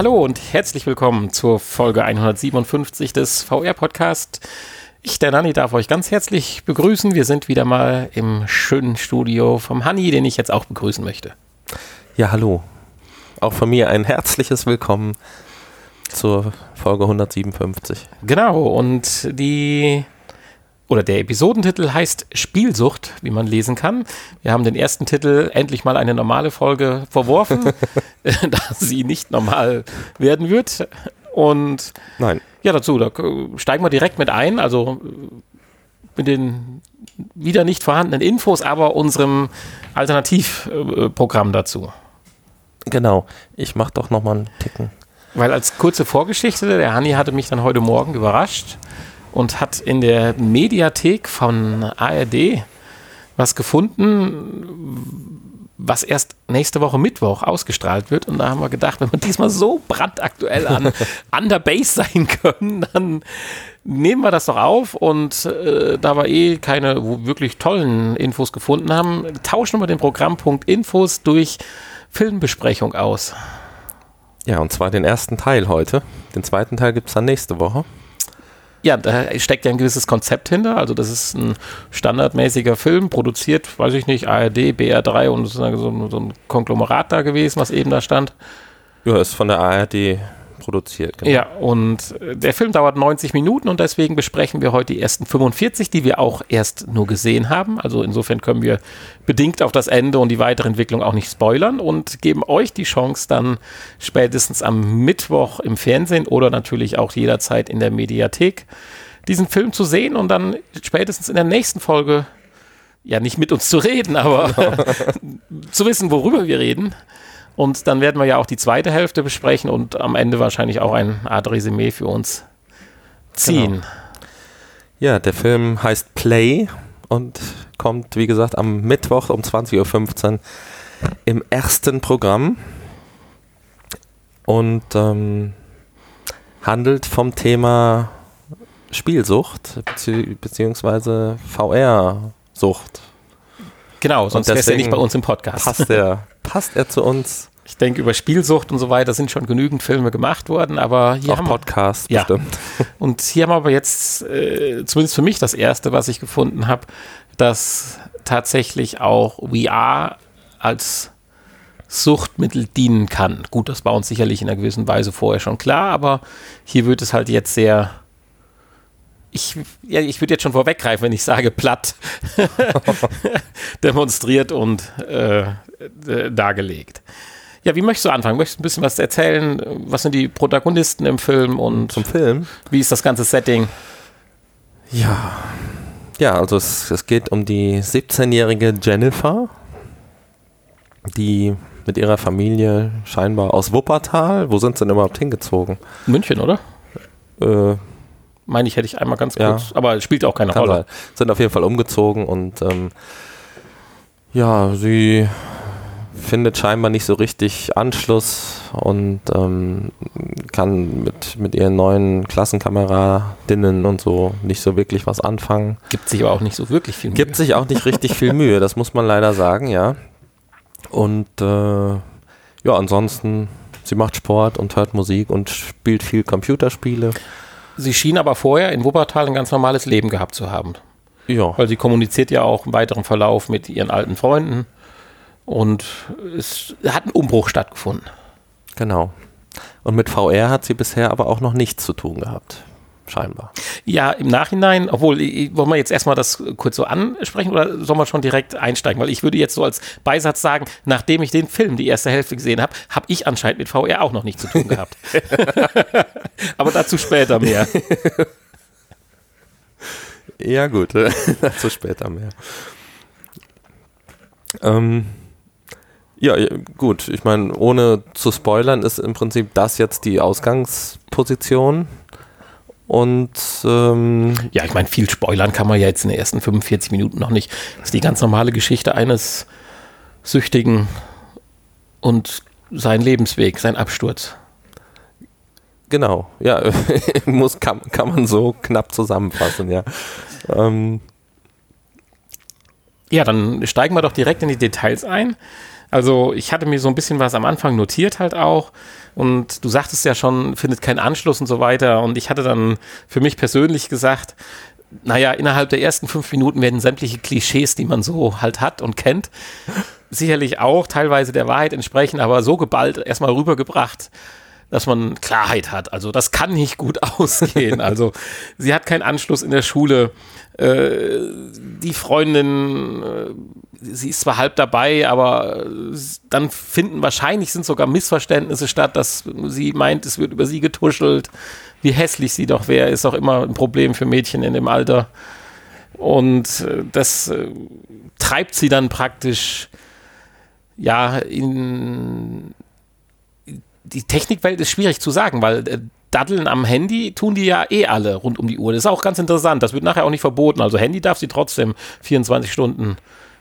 Hallo und herzlich willkommen zur Folge 157 des VR-Podcast. Ich, der Nanni, darf euch ganz herzlich begrüßen. Wir sind wieder mal im schönen Studio vom Hanni, den ich jetzt auch begrüßen möchte. Ja, hallo. Auch von mir ein herzliches Willkommen zur Folge 157. Genau, und die oder der Episodentitel heißt Spielsucht, wie man lesen kann. Wir haben den ersten Titel endlich mal eine normale Folge verworfen, da sie nicht normal werden wird. Und Nein. ja, dazu, da steigen wir direkt mit ein, also mit den wieder nicht vorhandenen Infos, aber unserem Alternativprogramm dazu. Genau. Ich mach doch nochmal einen Ticken. Weil als kurze Vorgeschichte, der Hanni hatte mich dann heute Morgen überrascht und hat in der Mediathek von ARD was gefunden, was erst nächste Woche Mittwoch ausgestrahlt wird. Und da haben wir gedacht, wenn wir diesmal so brandaktuell an, an der Base sein können, dann nehmen wir das doch auf. Und äh, da wir eh keine wirklich tollen Infos gefunden haben, tauschen wir den Programmpunkt Infos durch Filmbesprechung aus. Ja, und zwar den ersten Teil heute. Den zweiten Teil gibt es dann nächste Woche. Ja, da steckt ja ein gewisses Konzept hinter. Also das ist ein standardmäßiger Film, produziert, weiß ich nicht, ARD, BR3 und so, so ein Konglomerat da gewesen, was eben da stand. Ja, ist von der ARD produziert. Genau. Ja, und der Film dauert 90 Minuten und deswegen besprechen wir heute die ersten 45, die wir auch erst nur gesehen haben. Also insofern können wir bedingt auf das Ende und die weitere Entwicklung auch nicht spoilern und geben euch die Chance dann spätestens am Mittwoch im Fernsehen oder natürlich auch jederzeit in der Mediathek diesen Film zu sehen und dann spätestens in der nächsten Folge ja nicht mit uns zu reden, aber zu wissen, worüber wir reden. Und dann werden wir ja auch die zweite Hälfte besprechen und am Ende wahrscheinlich auch ein Art Resümee für uns ziehen. Genau. Ja, der Film heißt Play und kommt, wie gesagt, am Mittwoch um 20.15 Uhr im ersten Programm und ähm, handelt vom Thema Spielsucht bezieh beziehungsweise VR-Sucht. Genau, sonst wäre er nicht bei uns im Podcast. Passt er, passt er zu uns ich denke, über Spielsucht und so weiter sind schon genügend Filme gemacht worden, aber hier Auch haben Podcasts ja. bestimmt. Und hier haben wir aber jetzt, äh, zumindest für mich, das erste, was ich gefunden habe, dass tatsächlich auch VR als Suchtmittel dienen kann. Gut, das war uns sicherlich in einer gewissen Weise vorher schon klar, aber hier wird es halt jetzt sehr ich, ja, ich würde jetzt schon vorweggreifen, wenn ich sage platt demonstriert und äh, dargelegt. Ja, wie möchtest du anfangen? Möchtest du ein bisschen was erzählen? Was sind die Protagonisten im Film und zum Film? Wie ist das ganze Setting? Ja, ja, also es, es geht um die 17-jährige Jennifer, die mit ihrer Familie scheinbar aus Wuppertal. Wo sind sie denn überhaupt hingezogen? München, oder? Äh, Meine ich, hätte ich einmal ganz kurz, ja, aber spielt auch keine Rolle. Sein. Sind auf jeden Fall umgezogen und ähm, ja, sie findet scheinbar nicht so richtig Anschluss und ähm, kann mit, mit ihren neuen Klassenkameradinnen und so nicht so wirklich was anfangen. Gibt sich aber auch nicht so wirklich viel Mühe. Gibt sich auch nicht richtig viel Mühe, das muss man leider sagen, ja. Und äh, ja, ansonsten, sie macht Sport und hört Musik und spielt viel Computerspiele. Sie schien aber vorher in Wuppertal ein ganz normales Leben gehabt zu haben. Ja. Weil sie kommuniziert ja auch im weiteren Verlauf mit ihren alten Freunden. Und es hat ein Umbruch stattgefunden. Genau. Und mit VR hat sie bisher aber auch noch nichts zu tun gehabt. Scheinbar. Ja, im Nachhinein, obwohl, wollen wir jetzt erstmal das kurz so ansprechen oder sollen wir schon direkt einsteigen? Weil ich würde jetzt so als Beisatz sagen, nachdem ich den Film die erste Hälfte gesehen habe, habe ich anscheinend mit VR auch noch nichts zu tun gehabt. aber dazu später mehr. ja, gut, dazu später mehr. Ähm, ja, gut. Ich meine, ohne zu spoilern, ist im Prinzip das jetzt die Ausgangsposition. Und ähm, ja, ich meine, viel spoilern kann man ja jetzt in den ersten 45 Minuten noch nicht. Das ist die ganz normale Geschichte eines Süchtigen und sein Lebensweg, sein Absturz. Genau, ja, muss, kann, kann man so knapp zusammenfassen, ja. Ähm, Ja, dann steigen wir doch direkt in die Details ein. Also ich hatte mir so ein bisschen was am Anfang notiert halt auch und du sagtest ja schon, findet keinen Anschluss und so weiter und ich hatte dann für mich persönlich gesagt, naja, innerhalb der ersten fünf Minuten werden sämtliche Klischees, die man so halt hat und kennt, sicherlich auch teilweise der Wahrheit entsprechen, aber so geballt erstmal rübergebracht, dass man Klarheit hat. Also das kann nicht gut ausgehen. Also sie hat keinen Anschluss in der Schule. Äh, die Freundin, äh, sie ist zwar halb dabei, aber dann finden wahrscheinlich sind sogar Missverständnisse statt, dass sie meint, es wird über sie getuschelt. Wie hässlich sie doch wäre, ist auch immer ein Problem für Mädchen in dem Alter. Und äh, das treibt sie dann praktisch ja in die Technikwelt ist schwierig zu sagen, weil äh, Daddeln am Handy tun die ja eh alle rund um die Uhr. Das ist auch ganz interessant. Das wird nachher auch nicht verboten. Also Handy darf sie trotzdem 24 Stunden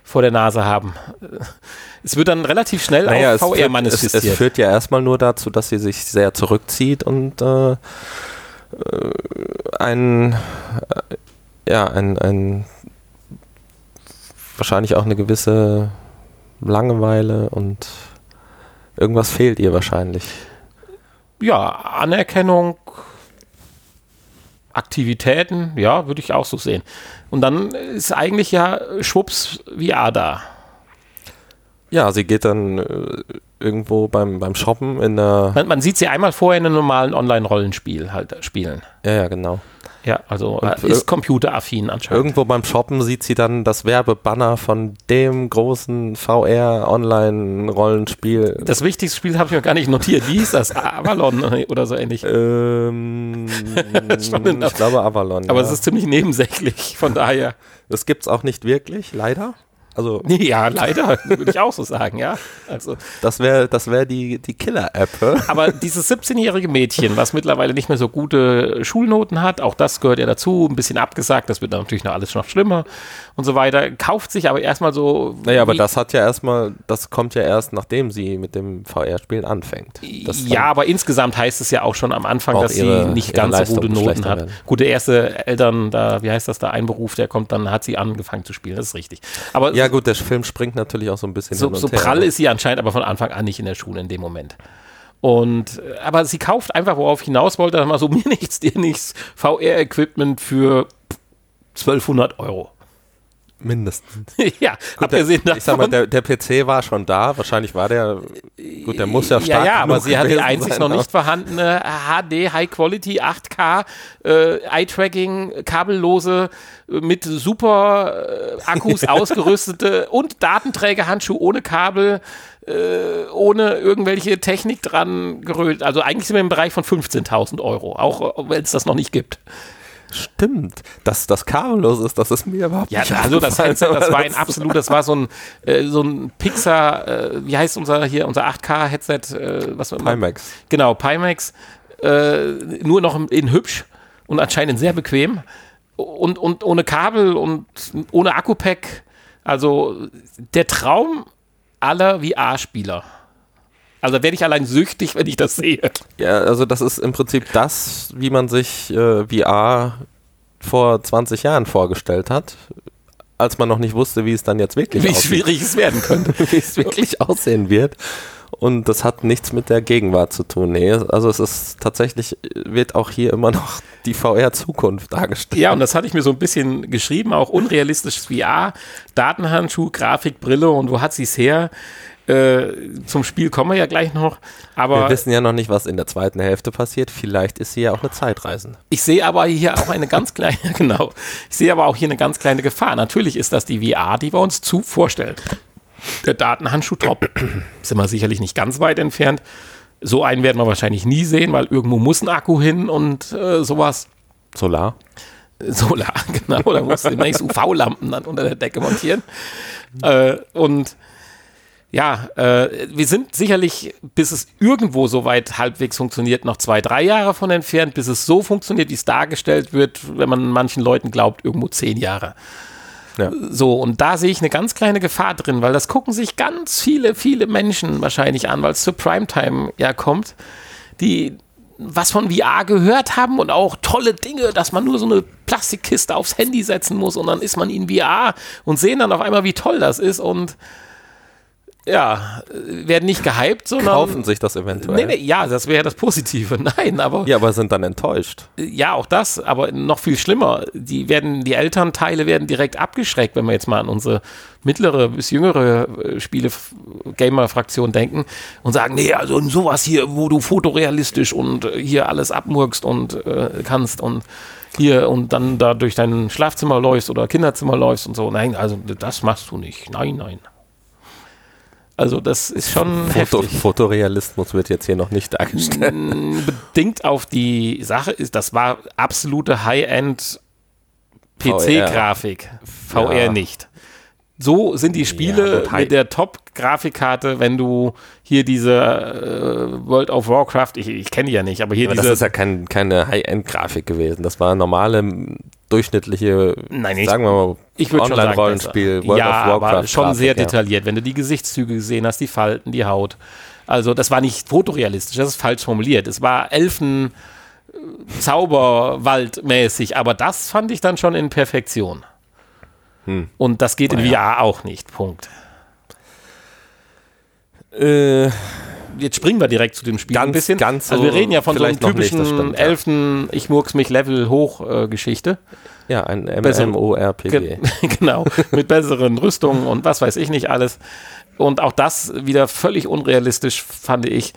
vor der Nase haben. Es wird dann relativ schnell naja, auf VR manifestiert. Es, es, führt ja erstmal nur dazu, dass sie sich sehr zurückzieht und äh, äh ein, äh, ja, ein, ein wahrscheinlich auch eine gewisse Langeweile und Irgendwas fehlt ihr wahrscheinlich. Ja, Anerkennung, Aktivitäten, ja, würde ich auch so sehen. Und dann ist eigentlich ja schwupps VR da. Ja, sie geht dann äh, irgendwo beim, beim Shoppen in der. Man, man sieht sie einmal vorher in einem normalen Online-Rollenspiel halt spielen. Ja, ja, genau. Ja, also und ist computeraffin anscheinend. Irgendwo beim Shoppen sieht sie dann das Werbebanner von dem großen VR-Online-Rollenspiel. Das wichtigste Spiel habe ich mir gar nicht notiert. Wie hieß das? Avalon oder so ähnlich? Ähm, ich glaube Avalon. Aber ja. es ist ziemlich nebensächlich, von daher. Das gibt es auch nicht wirklich, leider. Also ja, leider, würde ich auch so sagen, ja. Also, das wäre das wär die, die Killer-App. Aber dieses 17-jährige Mädchen, was mittlerweile nicht mehr so gute Schulnoten hat, auch das gehört ja dazu, ein bisschen abgesagt, das wird natürlich noch alles noch schlimmer und so weiter, kauft sich aber erstmal so. Naja, aber das hat ja erstmal, das kommt ja erst, nachdem sie mit dem VR-Spielen anfängt. ja, aber insgesamt heißt es ja auch schon am Anfang, dass ihre, sie nicht ganz so gute Noten hat. Werden. Gute erste Eltern, da, wie heißt das, da Einberuf, der kommt, dann hat sie angefangen zu spielen, das ist richtig. Aber ja, gut, der Film springt natürlich auch so ein bisschen. So, so prall ist sie anscheinend aber von Anfang an nicht in der Schule in dem Moment. Und, äh, aber sie kauft einfach, worauf ich hinaus wollte, mal so mir nichts, dir nichts, VR-Equipment für 1200 Euro. Mindestens. ja, gut, abgesehen der, Ich sag mal, der, der, PC war schon da. Wahrscheinlich war der, gut, der muss ja stark Ja, ja, aber sie hat die einzig noch nicht vorhandene HD High Quality 8K äh, Eye-Tracking, kabellose, äh, mit super äh, Akkus ausgerüstete und Datenträgerhandschuhe ohne Kabel, äh, ohne irgendwelche Technik dran gerölt. Also eigentlich sind wir im Bereich von 15.000 Euro, auch wenn es das noch nicht gibt. Stimmt, dass das kabellos ist, das ist mir überhaupt ja, nicht also das Headset, das war ein absolut, das war so ein, äh, so ein Pixar, äh, wie heißt unser hier, unser 8K-Headset, äh, was Pimax. Genau, Pimax, äh, nur noch in hübsch und anscheinend sehr bequem und, und ohne Kabel und ohne Akku-Pack. Also der Traum aller VR-Spieler. Also werde ich allein süchtig, wenn ich das sehe. Ja, also das ist im Prinzip das, wie man sich äh, VR vor 20 Jahren vorgestellt hat, als man noch nicht wusste, wie es dann jetzt wirklich Wie schwierig es werden könnte. wie es wirklich aussehen wird. Und das hat nichts mit der Gegenwart zu tun. Nee, also es ist tatsächlich, wird auch hier immer noch die VR-Zukunft dargestellt. Ja, und das hatte ich mir so ein bisschen geschrieben, auch unrealistisches VR, Datenhandschuh, Grafik, Brille und wo hat sie es her? Äh, zum Spiel kommen wir ja gleich noch. Aber wir wissen ja noch nicht, was in der zweiten Hälfte passiert. Vielleicht ist sie ja auch eine Zeitreisende. Ich sehe aber hier auch eine ganz kleine, genau. Ich sehe aber auch hier eine ganz kleine Gefahr. Natürlich ist das die VR, die wir uns zu vorstellen. Der Datenhandschuh-Top sind wir sicherlich nicht ganz weit entfernt. So einen werden wir wahrscheinlich nie sehen, weil irgendwo muss ein Akku hin und äh, sowas. Solar. Solar, genau. Da musst du demnächst UV-Lampen dann unter der Decke montieren. Äh, und ja, äh, wir sind sicherlich, bis es irgendwo so weit halbwegs funktioniert, noch zwei, drei Jahre von entfernt, bis es so funktioniert, wie es dargestellt wird, wenn man manchen Leuten glaubt, irgendwo zehn Jahre. Ja. So, und da sehe ich eine ganz kleine Gefahr drin, weil das gucken sich ganz viele, viele Menschen wahrscheinlich an, weil es zur Primetime ja kommt, die was von VR gehört haben und auch tolle Dinge, dass man nur so eine Plastikkiste aufs Handy setzen muss und dann ist man in VR und sehen dann auf einmal, wie toll das ist und ja, werden nicht gehypt, sondern. Kaufen sich das eventuell. Nee, nee, ja, das wäre das Positive. Nein, aber. Ja, aber sind dann enttäuscht. Ja, auch das, aber noch viel schlimmer. Die werden, die Elternteile werden direkt abgeschreckt, wenn wir jetzt mal an unsere mittlere bis jüngere äh, Spiele-Gamer-Fraktion denken und sagen, nee, also sowas hier, wo du fotorealistisch und äh, hier alles abmurkst und äh, kannst und hier und dann da durch dein Schlafzimmer läufst oder Kinderzimmer läufst und so. Nein, also das machst du nicht. Nein, nein. Also das ist schon Foto, heftig. Fotorealismus wird jetzt hier noch nicht dargestellt. Bedingt auf die Sache ist, das war absolute High-End PC-Grafik. VR, VR ja. nicht. So sind die Spiele ja, mit der Top-Grafikkarte, wenn du hier diese äh, World of Warcraft, ich, ich kenne die ja nicht, aber hier aber diese. Das ist ja kein, keine High-End-Grafik gewesen. Das war normale, durchschnittliche, Nein, ich, sagen wir mal, Online-Rollenspiel, World ja, of Warcraft. Aber schon Grafik, sehr detailliert, wenn du die Gesichtszüge gesehen hast, die Falten, die Haut. Also, das war nicht fotorealistisch, das ist falsch formuliert. Es war Elfen. Zauberwaldmäßig, aber das fand ich dann schon in Perfektion. Hm. Und das geht in naja. VR auch nicht. Punkt. Äh, Jetzt springen wir direkt zu dem Spiel ganz, ein bisschen. Ganz also wir reden ja von so einer typischen stimmt, Elfen, ich murks mich Level hoch äh, Geschichte. Ja, ein MMORPG. genau, mit besseren Rüstungen und was weiß ich nicht alles. Und auch das wieder völlig unrealistisch, fand ich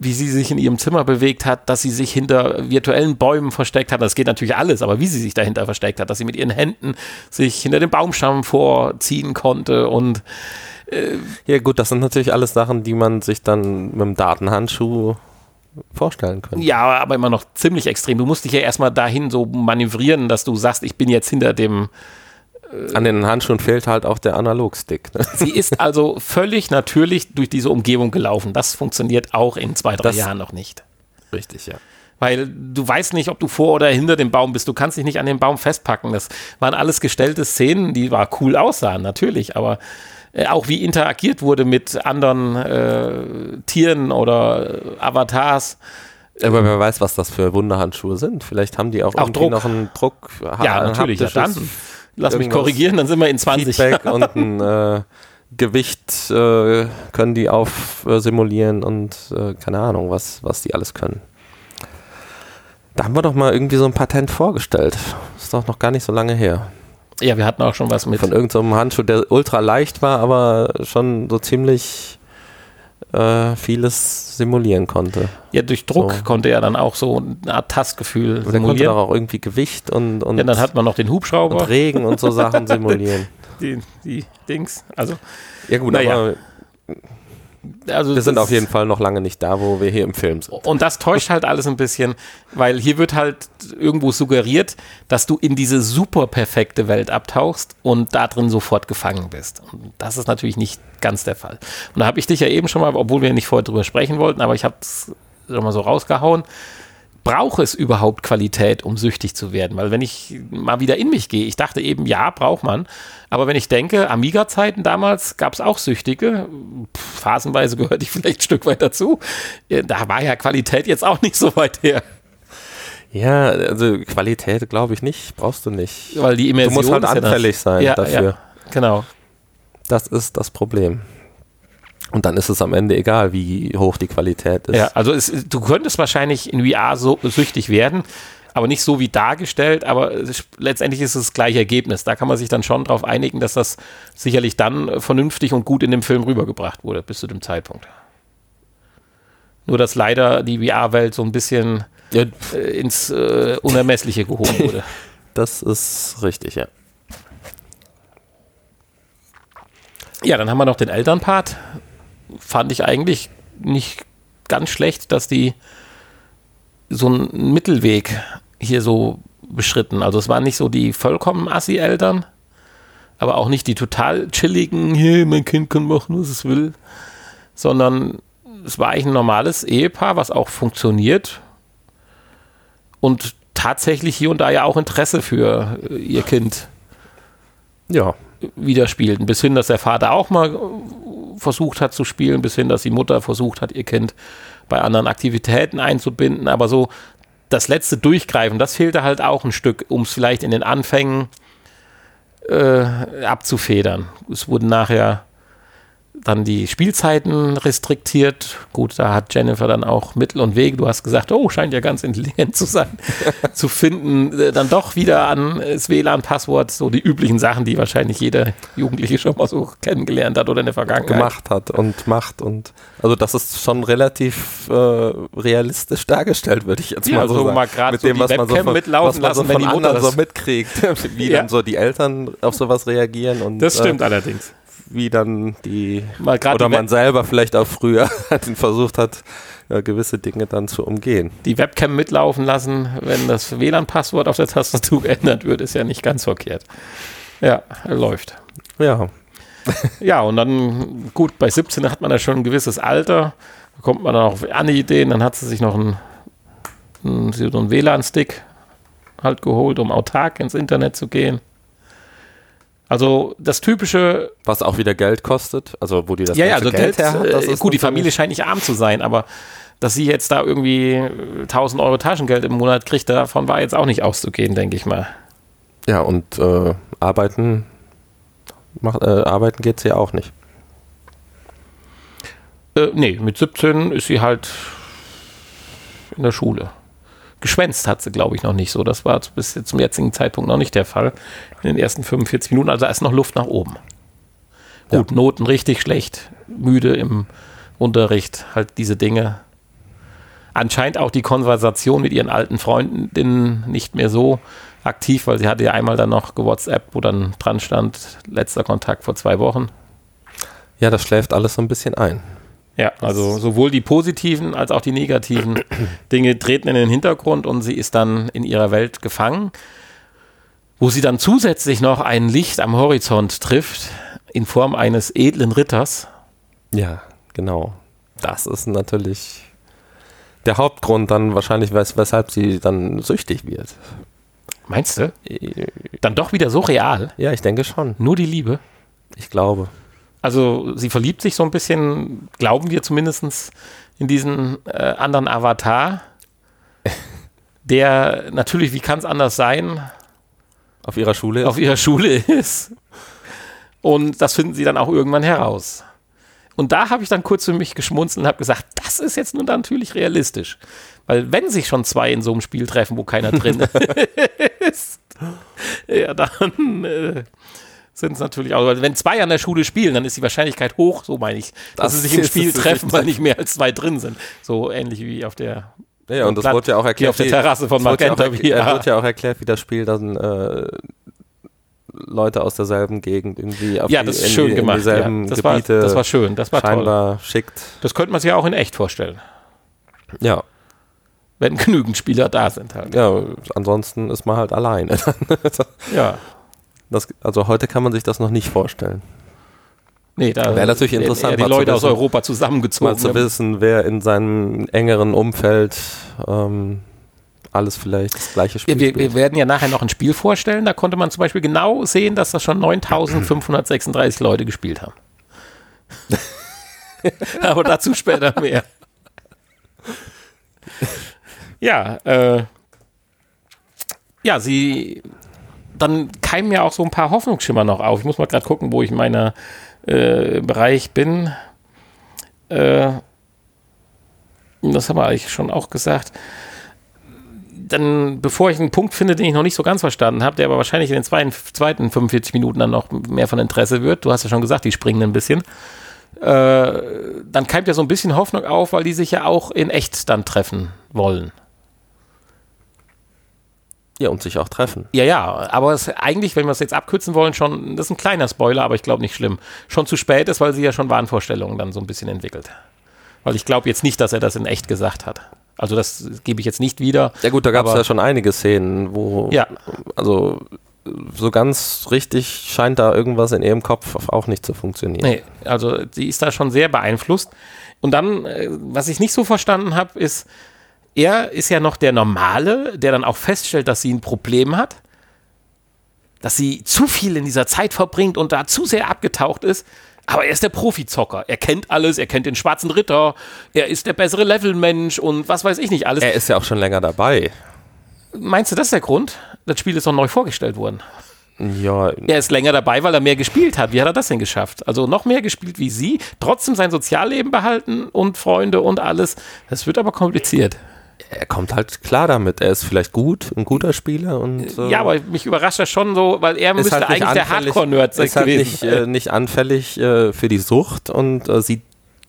wie sie sich in ihrem Zimmer bewegt hat, dass sie sich hinter virtuellen Bäumen versteckt hat. Das geht natürlich alles, aber wie sie sich dahinter versteckt hat, dass sie mit ihren Händen sich hinter dem Baumstamm vorziehen konnte und ja gut, das sind natürlich alles Sachen, die man sich dann mit dem Datenhandschuh vorstellen könnte. Ja, aber immer noch ziemlich extrem. Du musst dich ja erstmal dahin so manövrieren, dass du sagst, ich bin jetzt hinter dem an den Handschuhen fehlt halt auch der Analogstick. Ne? Sie ist also völlig natürlich durch diese Umgebung gelaufen. Das funktioniert auch in zwei, drei das Jahren noch nicht. Richtig, ja. Weil du weißt nicht, ob du vor oder hinter dem Baum bist. Du kannst dich nicht an den Baum festpacken. Das waren alles gestellte Szenen, die war cool aussahen, natürlich, aber äh, auch wie interagiert wurde mit anderen äh, Tieren oder Avatars. Aber wer weiß, was das für Wunderhandschuhe sind. Vielleicht haben die auch, auch irgendwie Druck. noch einen Druck. Ja, natürlich. Ja, dann Lass mich korrigieren, dann sind wir in 20. Feedback und ein äh, Gewicht äh, können die auf äh, simulieren und äh, keine Ahnung, was, was die alles können. Da haben wir doch mal irgendwie so ein Patent vorgestellt. Ist doch noch gar nicht so lange her. Ja, wir hatten auch schon was mit. Von irgendeinem so Handschuh, der ultra leicht war, aber schon so ziemlich äh, vieles simulieren konnte. Ja, durch Druck so. konnte er dann auch so eine Art Tastgefühl simulieren. Er konnte doch auch irgendwie Gewicht und, und Ja, dann hat man noch den Hubschrauber. Und Regen und so Sachen simulieren. die, die Dings, also. Ja gut, naja. aber also wir sind auf jeden Fall noch lange nicht da, wo wir hier im Film sind. Und das täuscht halt alles ein bisschen, weil hier wird halt irgendwo suggeriert, dass du in diese super perfekte Welt abtauchst und da drin sofort gefangen bist. Und das ist natürlich nicht ganz der Fall. Und da habe ich dich ja eben schon mal, obwohl wir nicht vorher drüber sprechen wollten, aber ich habe es schon mal so rausgehauen brauche es überhaupt Qualität, um süchtig zu werden? Weil wenn ich mal wieder in mich gehe, ich dachte eben, ja, braucht man. Aber wenn ich denke, Amiga-Zeiten damals gab es auch Süchtige, phasenweise gehörte ich vielleicht ein Stück weit dazu. Da war ja Qualität jetzt auch nicht so weit her. Ja, also Qualität glaube ich nicht, brauchst du nicht. Weil die Immersion Du musst halt anfällig ja sein ja, dafür. Ja, genau. Das ist das Problem. Und dann ist es am Ende egal, wie hoch die Qualität ist. Ja, also es, du könntest wahrscheinlich in VR so süchtig werden, aber nicht so wie dargestellt, aber letztendlich ist es das gleiche Ergebnis. Da kann man sich dann schon darauf einigen, dass das sicherlich dann vernünftig und gut in dem Film rübergebracht wurde, bis zu dem Zeitpunkt. Nur, dass leider die VR-Welt so ein bisschen ja. äh, ins äh, Unermessliche gehoben wurde. Das ist richtig, ja. Ja, dann haben wir noch den Elternpart fand ich eigentlich nicht ganz schlecht, dass die so einen Mittelweg hier so beschritten. Also es waren nicht so die vollkommen Assi-Eltern, aber auch nicht die total chilligen, hey, mein Kind kann machen, was es will, sondern es war eigentlich ein normales Ehepaar, was auch funktioniert und tatsächlich hier und da ja auch Interesse für ihr Kind ja. Wieder spielten. Bis hin, dass der Vater auch mal versucht hat zu spielen, bis hin, dass die Mutter versucht hat, ihr Kind bei anderen Aktivitäten einzubinden. Aber so das letzte Durchgreifen, das fehlte halt auch ein Stück, um es vielleicht in den Anfängen äh, abzufedern. Es wurden nachher dann die Spielzeiten restriktiert. Gut, da hat Jennifer dann auch Mittel und Wege. Du hast gesagt, oh, scheint ja ganz intelligent zu sein, zu finden. Äh, dann doch wieder an das WLAN-Passwort, so die üblichen Sachen, die wahrscheinlich jeder Jugendliche schon mal so kennengelernt hat oder in der Vergangenheit. Gemacht hat und macht. Und also das ist schon relativ äh, realistisch dargestellt, würde ich jetzt ja, mal so, so sagen. mal gerade Mit so dem, was man so von, mitlaufen was so lassen, wenn die Mutter so mitkriegt, wie Ja. dann so die Eltern auf sowas reagieren und Das stimmt äh, allerdings. Wie dann die oder die man selber vielleicht auch früher versucht hat, ja, gewisse Dinge dann zu umgehen. Die Webcam mitlaufen lassen, wenn das WLAN-Passwort auf der Tastatur geändert wird, ist ja nicht ganz verkehrt. Ja, läuft. Ja, Ja, und dann, gut, bei 17 hat man ja schon ein gewisses Alter, da kommt man dann auch auf andere Ideen, dann hat sie sich noch einen, einen WLAN-Stick halt geholt, um autark ins Internet zu gehen. Also das typische, was auch wieder Geld kostet, also wo die das ja, ja, also Geld, her hat, das äh, ist gut, die Familie scheint nicht arm zu sein, aber dass sie jetzt da irgendwie äh, 1000 Euro Taschengeld im Monat kriegt, davon war jetzt auch nicht auszugehen, denke ich mal. Ja, und äh, arbeiten, macht, äh, arbeiten geht ja auch nicht. Äh, nee, mit 17 ist sie halt in der Schule. Geschwänzt hat sie, glaube ich, noch nicht so. Das war bis jetzt zum jetzigen Zeitpunkt noch nicht der Fall. In den ersten 45 Minuten, also da ist noch Luft nach oben. Gut, Noten richtig schlecht, müde im Unterricht, halt diese Dinge. Anscheinend auch die Konversation mit ihren alten Freundinnen nicht mehr so aktiv, weil sie hatte ja einmal dann noch gewhatsApp, wo dann dran stand, letzter Kontakt vor zwei Wochen. Ja, das schläft alles so ein bisschen ein. Ja, also sowohl die positiven als auch die negativen Dinge treten in den Hintergrund und sie ist dann in ihrer Welt gefangen, wo sie dann zusätzlich noch ein Licht am Horizont trifft in Form eines edlen Ritters. Ja, genau. Das ist natürlich der Hauptgrund dann wahrscheinlich, wes weshalb sie dann süchtig wird. Meinst du? Dann doch wieder so real, Ja, ich denke schon. nur die Liebe. Ich glaube. Also sie verliebt sich so ein bisschen, glauben wir zumindest, in diesen äh, anderen Avatar, der natürlich, wie kann es anders sein, Auf ihrer Schule. auf ihrer Schule ist. Und das finden sie dann auch irgendwann heraus. Und da habe ich dann kurz für mich geschmunzelt und habe gesagt, das ist jetzt nun natürlich realistisch. Weil wenn sich schon zwei in so einem Spiel treffen, wo keiner drin ist, ja, dann äh, sind es natürlich auch, weil wenn zwei an der Schule spielen, dann ist die Wahrscheinlichkeit hoch, so meine ich, dass Das sie sich im ist Spiel treffen, weil nicht mehr als zwei drin sind. So ähnlich wie auf der ja, und das Blatt- wurde ja auch erklärt. auf der Terrasse von ja Magenta erklärt- VR. er wird ja auch erklärt, wie das Spiel dann äh, Leute aus derselben Gegend irgendwie auf Ja, die, das ist in, schön die, in gemacht. dieselben Ja. Das, war, Gebiete das war schön, das war toll. scheinbar schickt. Das könnte man sich ja auch in echt vorstellen, Ja, wenn genügend Spieler da sind halt. ja, ansonsten ist man halt alleine. Ja. Das, also heute kann man sich das noch nicht vorstellen. Nee, da Wäre natürlich interessant, die Leute aus wissen- Europa zusammengezogen. Mal zu wissen, wer in seinem engeren Umfeld ähm, alles vielleicht das gleiche Spiel wir, spielt. wir werden ja nachher noch ein Spiel vorstellen, da konnte man zum Beispiel genau sehen, dass das schon 9536 Leute gespielt haben. Aber dazu später mehr. Ja, äh, ja, sie, dann keimen ja auch so ein paar Hoffnungsschimmer noch auf. Ich muss mal gerade gucken, wo ich in meiner äh, Bereich bin. Äh, das haben wir eigentlich schon auch gesagt dann, bevor ich einen Punkt finde, den ich noch nicht so ganz verstanden habe, der aber wahrscheinlich in den zweiten, zweiten 45 Minuten dann noch mehr von Interesse wird, du hast ja schon gesagt, die springen ein bisschen, äh, dann keimt ja so ein bisschen Hoffnung auf, weil die sich ja auch in echt dann treffen wollen. Ja, und sich auch treffen. Ja, ja, aber es eigentlich, wenn wir es jetzt abkürzen wollen, schon, das ist ein kleiner Spoiler, aber ich glaube nicht schlimm, schon zu spät ist, weil sie ja schon Wahnvorstellungen dann so ein bisschen entwickelt. Weil ich glaube jetzt nicht, dass er das in echt gesagt hat. Also das gebe ich jetzt nicht wieder. Ja gut, da gab es ja schon einige Szenen, wo Ja. also so ganz richtig scheint da irgendwas in ihrem Kopf auch nicht zu funktionieren. Nee, also sie ist da schon sehr beeinflusst. Und dann, äh, was ich nicht so verstanden habe, ist, er ist ja noch der Normale, der dann auch feststellt, dass sie ein Problem hat. dass sie zu viel in dieser Zeit verbringt und da zu sehr abgetaucht ist. Aber er ist der Profizocker. Er kennt alles, er kennt den schwarzen Ritter, er ist der bessere Levelmensch und was weiß ich nicht alles. Er ist ja auch schon länger dabei. Meinst du, das ist der Grund? Das Spiel ist doch neu vorgestellt worden. Ja, Er ist länger dabei, weil er mehr gespielt hat. Wie hat er das denn geschafft? Also noch mehr gespielt wie sie, trotzdem sein Sozialleben behalten und Freunde und alles. Das wird aber kompliziert. Er kommt halt klar damit. Er ist vielleicht gut, ein guter Spieler und äh, Ja, aber mich überrascht das schon so, weil er müsste halt eigentlich der Hardcore-Nerd sein ist halt gewesen. nicht, äh, nicht anfällig äh, für die Sucht und äh, sie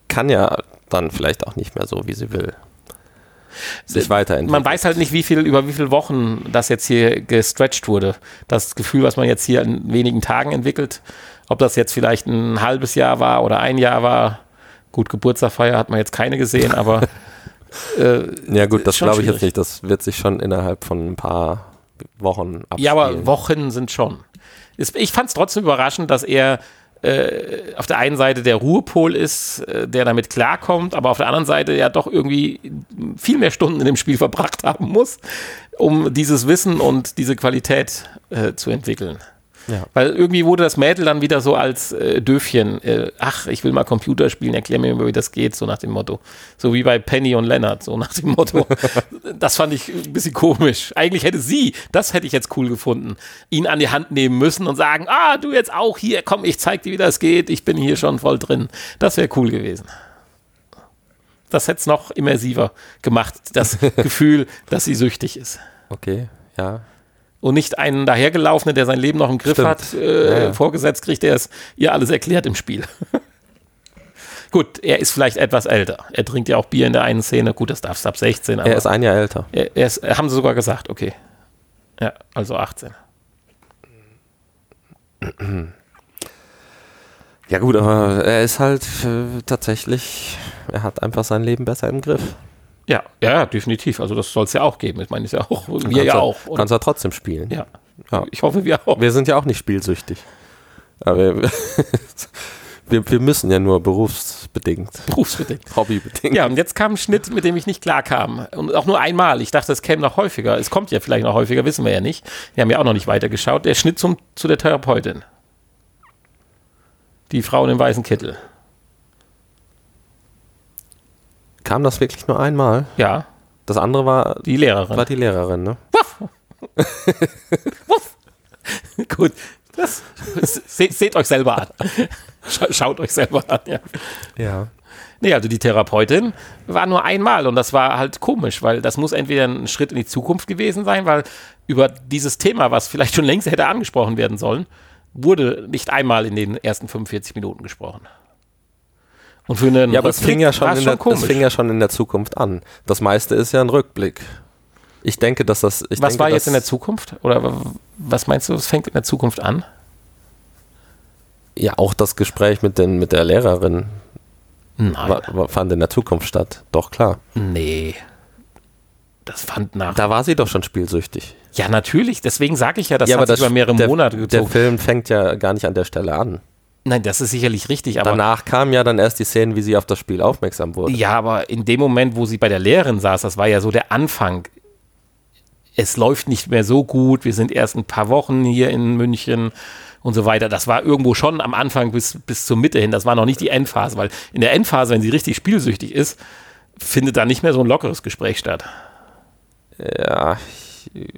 kann ja dann vielleicht auch nicht mehr so, wie sie will. Sich weiterentwickeln. man weiß halt nicht, wie viel, über wie viele Wochen das jetzt hier gestretched wurde. Das Gefühl, was man jetzt hier in wenigen Tagen entwickelt, ob das jetzt vielleicht ein halbes Jahr war oder ein Jahr war. Gut, Geburtstagfeier hat man jetzt keine gesehen, aber äh, ja gut, das glaube ich jetzt nicht. Das wird sich schon innerhalb von ein paar Wochen abspielen. ja, aber Wochen sind schon. Ich fand es trotzdem überraschend, dass er äh, auf der einen Seite der Ruhepol ist, äh, der damit klarkommt, aber auf der anderen Seite ja doch irgendwie viel mehr Stunden in dem Spiel verbracht haben muss, um dieses Wissen und diese Qualität äh, zu entwickeln. Ja. Weil irgendwie wurde das Mädel dann wieder so als äh, Döfchen, äh, ach, ich will mal Computer spielen, erklär mir mal, wie das geht, so nach dem Motto. So wie bei Penny und Leonard, so nach dem Motto. das fand ich ein bisschen komisch. Eigentlich hätte sie, das hätte ich jetzt cool gefunden, ihn an die Hand nehmen müssen und sagen, ah, du jetzt auch hier, komm, ich zeig dir, wie das geht, ich bin hier schon voll drin. Das wäre cool gewesen. Das hätte es noch immersiver gemacht, das Gefühl, dass sie süchtig ist. Okay, ja. Und nicht einen dahergelaufenen, der sein Leben noch im Griff Stimmt. hat, äh, Ja, ja. vorgesetzt kriegt, der es ihr alles erklärt im Spiel. Gut, er ist vielleicht etwas älter. Er trinkt ja auch Bier in der einen Szene. Gut, das darf es ab 16, aber Er ist ein Jahr älter. er, er ist, haben sie sogar gesagt, okay. Ja, also 18. Ja gut, aber er ist halt äh, tatsächlich, er hat einfach sein Leben besser im Griff. Ja, ja, ja, definitiv. Also das soll es ja auch geben. Ich meine, ist ja auch, wir Kannst ja er- auch. Und, Kannst er trotzdem spielen. ja. Ja. ich hoffe, wir auch. Wir sind ja auch nicht spielsüchtig. Aber wir, wir, wir müssen ja nur berufsbedingt, Berufsbedingt. hobbybedingt. Ja, und jetzt kam ein Schnitt, mit dem ich nicht klar kam. Und auch nur einmal. Ich dachte, es käme noch häufiger. Es kommt ja vielleicht noch häufiger, wissen wir ja nicht. Wir haben ja auch noch nicht weitergeschaut. Der Schnitt zum, zu der Therapeutin. Die Frau in dem weißen Kittel. Kam das wirklich nur einmal? Ja, Das andere war, die Lehrerin. war die Lehrerin, ne? Wuff. Wuff. Gut, das seht, seht euch selber an. Scha- Schaut euch selber an, ja. Ja. Nee, also die Therapeutin war nur einmal und das war halt komisch, weil das muss entweder ein Schritt in die Zukunft gewesen sein, weil über dieses Thema, was vielleicht schon längst hätte angesprochen werden sollen, wurde nicht einmal in den ersten 45 Minuten gesprochen. Und für einen Ja, aber es fing ja, schon es in der, es komisch. fing ja schon in der Zukunft an. Das meiste ist ja ein Rückblick. Ich denke, dass das. Was denke, war jetzt in der Zukunft? Oder was meinst du, was fängt in der Zukunft an? Ja, auch das Gespräch mit, den, mit der Lehrerin war, war, fand in der Zukunft statt. Doch, klar. Nee. Das fand nach. Da war sie doch schon spielsüchtig. ja, natürlich. Deswegen sage ich ja, das ja, hat sich über mehrere der, Monate Der gezogen. Film fängt ja gar nicht an der Stelle an. Nein, das ist sicherlich richtig. Aber Danach kamen ja dann erst die Szenen, wie sie auf das Spiel aufmerksam wurde. Ja, aber in dem Moment, wo sie bei der Lehrerin saß, das war ja so der Anfang. Es läuft nicht mehr so gut, wir sind erst ein paar Wochen hier in München und so weiter. Das war irgendwo schon am Anfang bis, bis zur Mitte hin. Das war noch nicht die Endphase, weil in der Endphase, wenn sie richtig spielsüchtig ist, findet da nicht mehr so ein lockeres Gespräch statt. Ja, ich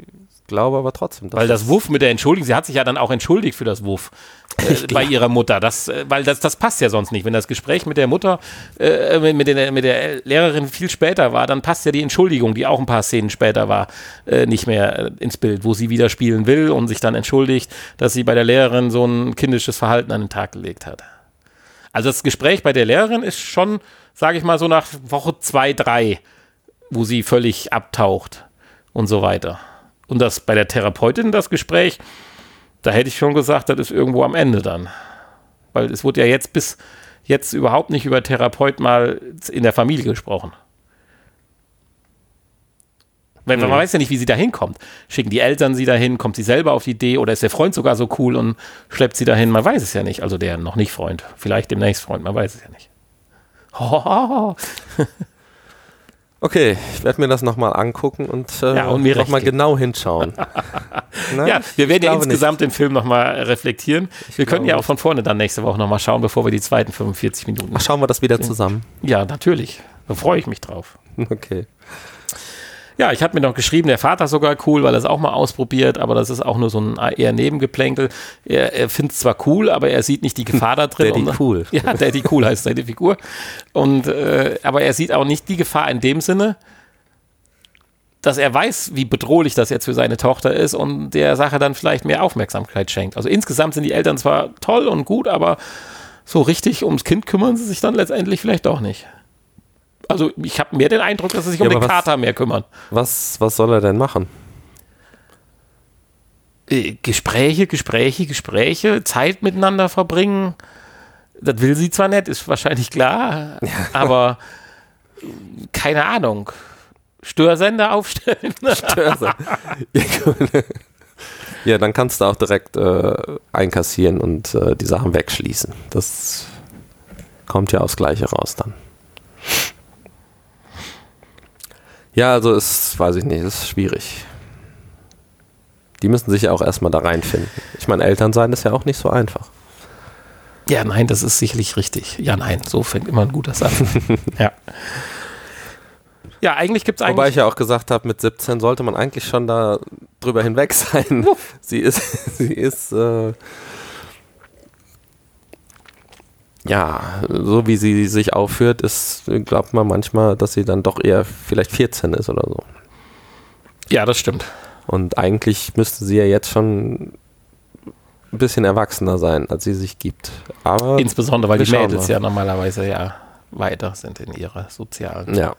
glaube aber trotzdem. dass Weil das Wuff mit der Entschuldigung, sie hat sich ja dann auch entschuldigt für das Wuff äh, bei ihrer Mutter. Das, äh, weil das, das passt ja sonst nicht. Wenn das Gespräch mit der Mutter, äh, mit, der, mit der Lehrerin viel später war, dann passt ja die Entschuldigung, die auch ein paar Szenen später war, äh, nicht mehr äh, ins Bild, wo sie wieder spielen will und sich dann entschuldigt, dass sie bei der Lehrerin so ein kindisches Verhalten an den Tag gelegt hat. Also das Gespräch bei der Lehrerin ist schon, sage ich mal, so nach Woche zwei, drei, wo sie völlig abtaucht und so weiter. Und das bei der Therapeutin, das Gespräch, da hätte ich schon gesagt, das ist irgendwo am Ende dann. Weil es wurde ja jetzt bis jetzt überhaupt nicht über Therapeut mal in der Familie gesprochen. Weil man weiß ja nicht, wie sie da hinkommt. Schicken die Eltern sie dahin, kommt sie selber auf die Idee oder ist der Freund sogar so cool und schleppt sie dahin? Man weiß es ja nicht. Also der noch nicht Freund. Vielleicht demnächst Freund, man weiß es ja nicht. Hohoho. Okay, ich werde mir das nochmal angucken und, äh, Ja, und nochmal genau hinschauen. Nein, ja, wir werden ja insgesamt nicht. den Film nochmal reflektieren. Ich wir können ja auch von vorne dann nächste Woche nochmal schauen, bevor wir die zweiten 45 Minuten. Ach, schauen wir das wieder zusammen. Ja, natürlich. Da freue ich mich drauf. Okay. Ja, ich habe mir noch geschrieben, der Vater sogar cool, weil er es auch mal ausprobiert, aber das ist auch nur so ein eher Nebengeplänkel. Er, er findet es zwar cool, aber er sieht nicht die Gefahr da drin. Daddy cool. Ja, Daddy cool heißt seine Figur. Und, äh, aber er sieht auch nicht die Gefahr in dem Sinne, dass er weiß, wie bedrohlich das jetzt für seine Tochter ist und der Sache dann vielleicht mehr Aufmerksamkeit schenkt. Also insgesamt sind die Eltern zwar toll und gut, aber so richtig ums Kind kümmern sie sich dann letztendlich vielleicht doch nicht. Also ich habe mehr den Eindruck, dass sie sich ja, um den was, Kater mehr kümmern. Was, was soll er denn machen? Äh, Gespräche, Gespräche, Gespräche, Zeit miteinander verbringen. Das will sie zwar nicht, ist wahrscheinlich klar, ja. aber keine Ahnung. Störsender aufstellen. Störsender. ja, dann kannst du auch direkt äh, einkassieren und äh, die Sachen wegschließen. Das kommt ja aufs Gleiche raus dann. Ja, also ist, weiß ich nicht, ist schwierig. Die müssen sich ja auch erstmal da reinfinden. Ich meine, Eltern sein ist ja auch nicht so einfach. Ja, nein, das ist sicherlich richtig. Ja, nein, so fängt immer ein guter Satz. ja. Ja, eigentlich gibt es eigentlich. Wobei ich ja auch gesagt habe, mit 17 sollte man eigentlich schon da drüber hinweg sein. sie ist, sie ist, äh, ja, so wie sie sich aufführt, ist, glaubt man manchmal, dass sie dann doch eher vielleicht 14 ist oder so. Ja, das stimmt. Und eigentlich müsste sie ja jetzt schon ein bisschen erwachsener sein, als sie sich gibt. Aber Insbesondere, weil die Mädels ja normalerweise ja weiter sind in ihrer sozialen ja.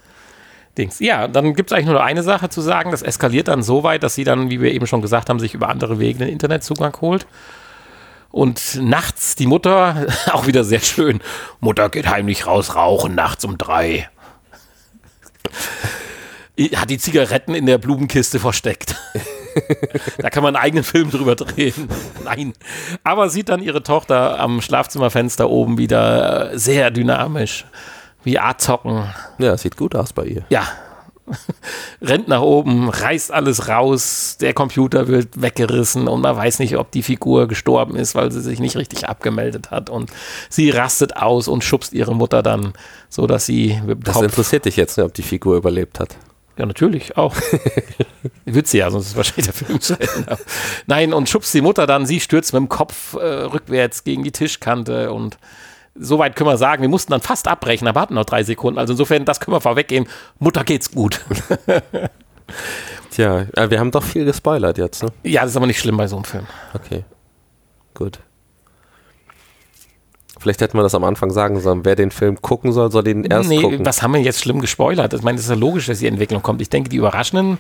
Dings. Ja, dann gibt es eigentlich nur eine Sache zu sagen. Das eskaliert dann so weit, dass sie dann, wie wir eben schon gesagt haben, sich über andere Wege den Internetzugang holt. Und nachts die Mutter, auch wieder sehr schön, Mutter geht heimlich raus rauchen nachts um drei. Hat die Zigaretten in der Blumenkiste versteckt. da kann man einen eigenen Film drüber drehen. Nein. Aber sieht dann ihre Tochter am Schlafzimmerfenster oben wieder sehr dynamisch. Wie A-Zocken. Ja, sieht gut aus bei ihr. Ja, rennt nach oben, reißt alles raus, der Computer wird weggerissen und man weiß nicht, ob die Figur gestorben ist, weil sie sich nicht richtig abgemeldet hat und sie rastet aus und schubst ihre Mutter dann, so dass sie Das Kopf interessiert dich jetzt, nicht, ob die Figur überlebt hat. Ja, natürlich, auch. Wird sie ja, sonst ist wahrscheinlich der Film zu Ende. Nein, und schubst die Mutter dann, sie stürzt mit dem Kopf äh, rückwärts gegen die Tischkante und Soweit können wir sagen, wir mussten dann fast abbrechen, aber hatten noch drei Sekunden. Also insofern, das können wir vorweggehen. Mutter geht's gut. Tja, wir haben doch viel gespoilert jetzt, ne? Ja, das ist aber nicht schlimm bei so einem Film. Okay. Gut. Vielleicht hätten wir das am Anfang sagen sollen. Wer den Film gucken soll, soll den erst nee, gucken. Was haben wir jetzt schlimm gespoilert? Ich meine, es ist ja logisch, dass die Entwicklung kommt. Ich denke, die überraschenden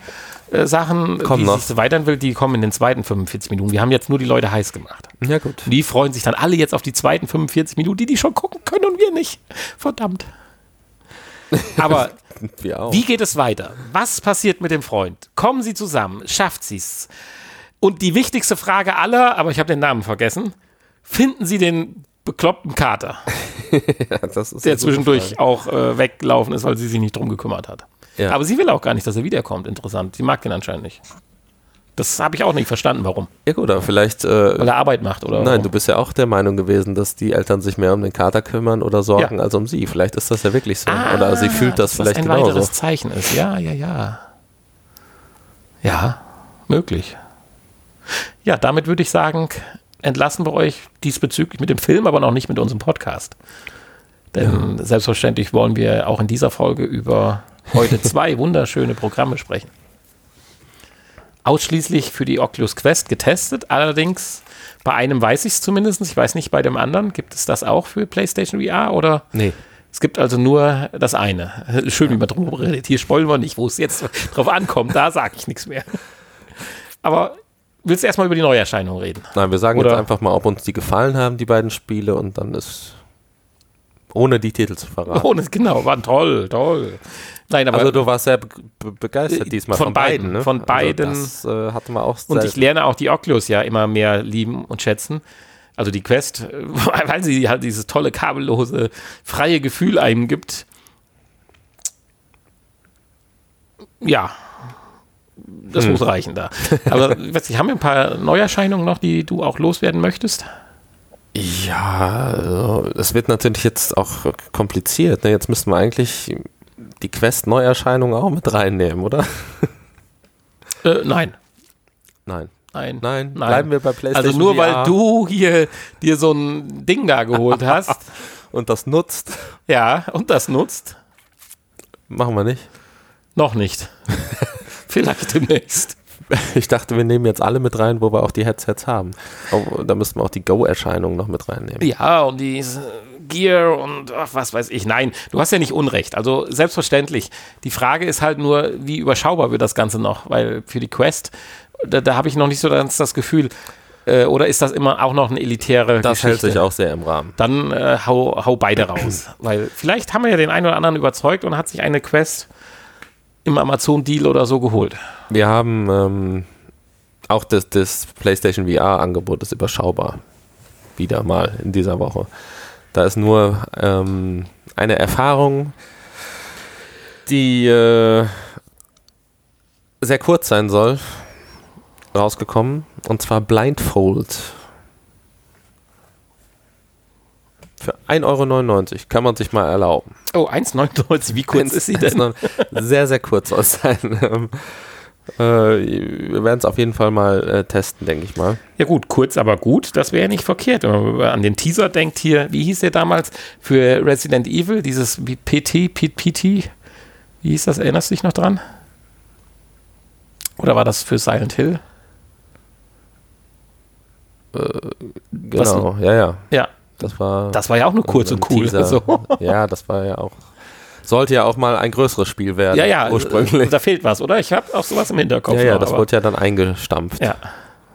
äh, Sachen, Kommen wie noch. sich weitern will, die kommen in den zweiten 45 Minuten. Wir haben jetzt nur die Leute heiß gemacht. Ja, gut. Die freuen sich dann alle jetzt auf die zweiten 45 Minuten, die die schon gucken können und wir nicht. Verdammt. Aber wie geht es weiter? Was passiert mit dem Freund? Kommen sie zusammen? Schafft sie es? Und die wichtigste Frage aller, aber ich habe den Namen vergessen, finden sie den bekloppten Kater, ja, der zwischendurch auch äh, weggelaufen ist, weil sie sich nicht drum gekümmert hat. Ja. Aber sie will auch gar nicht, dass er wiederkommt. Interessant. Sie mag den anscheinend nicht. Das habe ich auch nicht verstanden, warum. Ja gut, aber vielleicht... Äh, Weil er Arbeit macht, oder? Nein, warum? du bist ja auch der Meinung gewesen, dass die Eltern sich mehr um den Kater kümmern oder sorgen ja. als um sie. Vielleicht ist das ja wirklich so. Ah, oder sie fühlt das vielleicht genauso. ein weiteres Zeichen ist. Ja, ja, ja. Ja, möglich. Ja, damit würde ich sagen, entlassen wir euch diesbezüglich mit dem Film, aber noch nicht mit unserem Podcast. Denn ja. selbstverständlich wollen wir auch in dieser Folge über heute zwei wunderschöne Programme sprechen. Ausschließlich für die Oculus Quest getestet, allerdings bei einem weiß ich es zumindest, ich weiß nicht bei dem anderen, gibt es das auch für PlayStation VR oder? Nee. Es gibt also nur das eine. Schön, wie man drum redet. Hier spoilen wir nicht, wo es jetzt drauf ankommt, da sage ich nichts mehr. Aber willst du erstmal über die Neuerscheinung reden? Nein, wir sagen Oder? jetzt einfach mal, ob uns die gefallen haben, die beiden Spiele, und dann ist. Ohne die Titel zu verraten. Ohne, genau, waren toll, toll. Nein, aber also du warst sehr be begeistert diesmal von, von beiden. beiden ne? Von also beiden. Also das äh, hatten wir auch Und ich lerne auch die Oculus ja immer mehr lieben und schätzen. Also die Quest, weil sie halt dieses tolle, kabellose, freie Gefühl einem gibt. Ja, das muss reichen da. Aber weiß ich, haben wir ein paar Neuerscheinungen noch, die du auch loswerden möchtest? Ja, also, es wird natürlich jetzt auch kompliziert. Ne? Jetzt müssten wir eigentlich die Quest-Neuerscheinungen auch mit reinnehmen, oder? Äh, nein. Nein. Nein. Nein, Nein. bleiben wir bei PlayStation Also nur VR weil du hier dir so ein Ding da geholt hast, und das nutzt, ja, und das nutzt, machen wir nicht. noch nicht. Vielleicht demnächst. Ich dachte, wir nehmen jetzt alle mit rein, wo wir auch die Headsets haben. Oh, da müssten wir auch die Go-Erscheinungen noch mit reinnehmen. Ja, und diese Gear und ach, was weiß ich. Nein, du hast ja nicht Unrecht. Also selbstverständlich. Die Frage ist halt nur, wie überschaubar wird das Ganze noch? Weil für die Quest, da, da habe ich noch nicht so ganz das Gefühl, äh, oder ist das immer auch noch eine elitäre Das Geschichte? hält sich auch sehr im Rahmen. Dann äh, hau, hau beide raus. Weil vielleicht haben wir ja den einen oder anderen überzeugt und hat sich eine Quest im Amazon-Deal oder so geholt. Wir haben ähm, auch das, das PlayStation VR-Angebot ist überschaubar. Wieder mal in dieser Woche. Da ist nur ähm, eine Erfahrung, die äh, sehr kurz sein soll, rausgekommen. Und zwar Blindfold. Für 1,99 Euro kann man sich mal erlauben. Oh, 1,99, wie kurz ist sie denn? Sehr, sehr kurz es sein. Ähm, äh, wir werden es auf jeden Fall mal äh, testen, denke ich mal. Ja gut, kurz aber gut, das wäre ja nicht verkehrt. Wenn man an den Teaser denkt hier, wie hieß der damals für Resident Evil, dieses PT, P- PT, wie hieß das, erinnerst du dich noch dran? Oder war das für Silent Hill? Genau, ja, ja. Ja, Das war, das war ja auch nur kurz und cool. So. Ja, das war ja auch. Sollte ja auch mal ein größeres Spiel werden. Ja, ja, Ursprünglich. da fehlt was, oder? Ich habe auch sowas im Hinterkopf. ja, ja, noch, das wurde ja dann eingestampft. ja.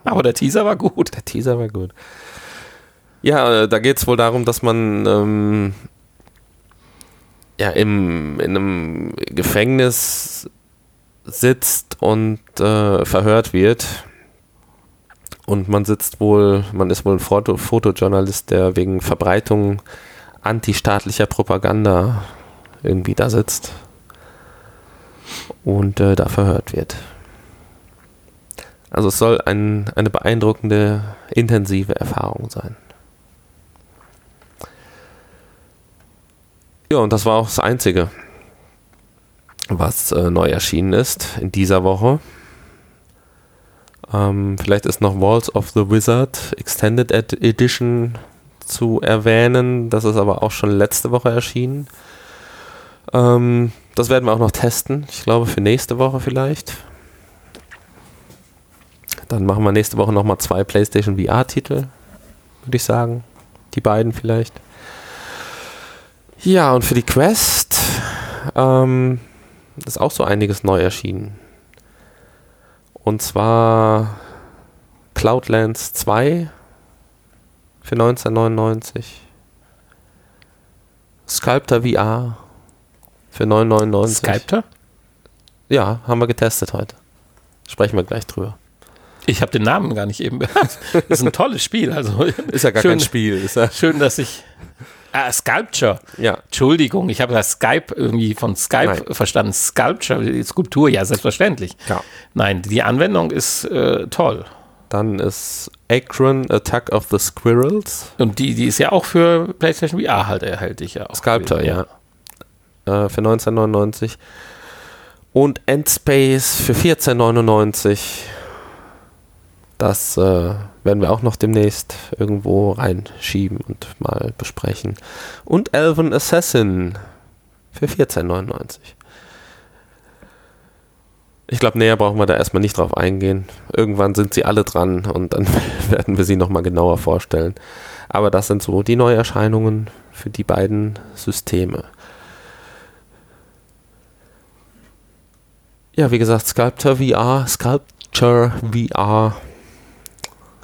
Aber der Teaser war gut. Der Teaser war gut. Ja, äh, da geht es wohl darum, dass man ähm, ja, im, in einem Gefängnis sitzt und äh, verhört wird. Und man sitzt wohl, man ist wohl ein Foto, Fotojournalist, der wegen Verbreitung antistaatlicher Propaganda irgendwie da sitzt und äh, da verhört wird. Also es soll ein, eine beeindruckende, intensive Erfahrung sein. Ja, und das war auch das Einzige, was äh, neu erschienen ist in dieser Woche. Ähm, vielleicht ist noch Walls of the Wizard Extended Ed Edition zu erwähnen. Das ist aber auch schon letzte Woche erschienen. Ähm, das werden wir auch noch testen. Ich glaube für nächste Woche vielleicht. Dann machen wir nächste Woche nochmal zwei PlayStation VR-Titel, würde ich sagen. Die beiden vielleicht. Ja, und für die Quest ähm, ist auch so einiges neu erschienen. Und zwar Cloudlands 2 für 1999. Sculptor VR für 9,99. Skypter? Ja, haben wir getestet heute. Sprechen wir gleich drüber. Ich habe den Namen gar nicht eben gehört. ist ein tolles Spiel. Also Ist ja gar schön, kein Spiel. Ist ja, Schön, dass ich. Ah, Sculpture. ja, Entschuldigung, ich habe das Skype irgendwie von Skype Nein. verstanden. Sculpture, Skulptur, ja, selbstverständlich. Ja. Nein, die Anwendung ist äh, toll. Dann ist Akron Attack of the Squirrels. Und die, die ist ja auch für PlayStation VR halt erhältlich. Ja, Sculptor, ja. Äh, für 1999. Und Endspace für 14,99. Das äh, werden wir auch noch demnächst irgendwo reinschieben und mal besprechen. Und Elven Assassin für 14,99. Ich glaube, näher brauchen wir da erstmal nicht drauf eingehen. Irgendwann sind sie alle dran und dann werden wir sie nochmal genauer vorstellen. Aber das sind so die Neuerscheinungen für die beiden Systeme. Ja, wie gesagt, Sculptor VR, Sculpture VR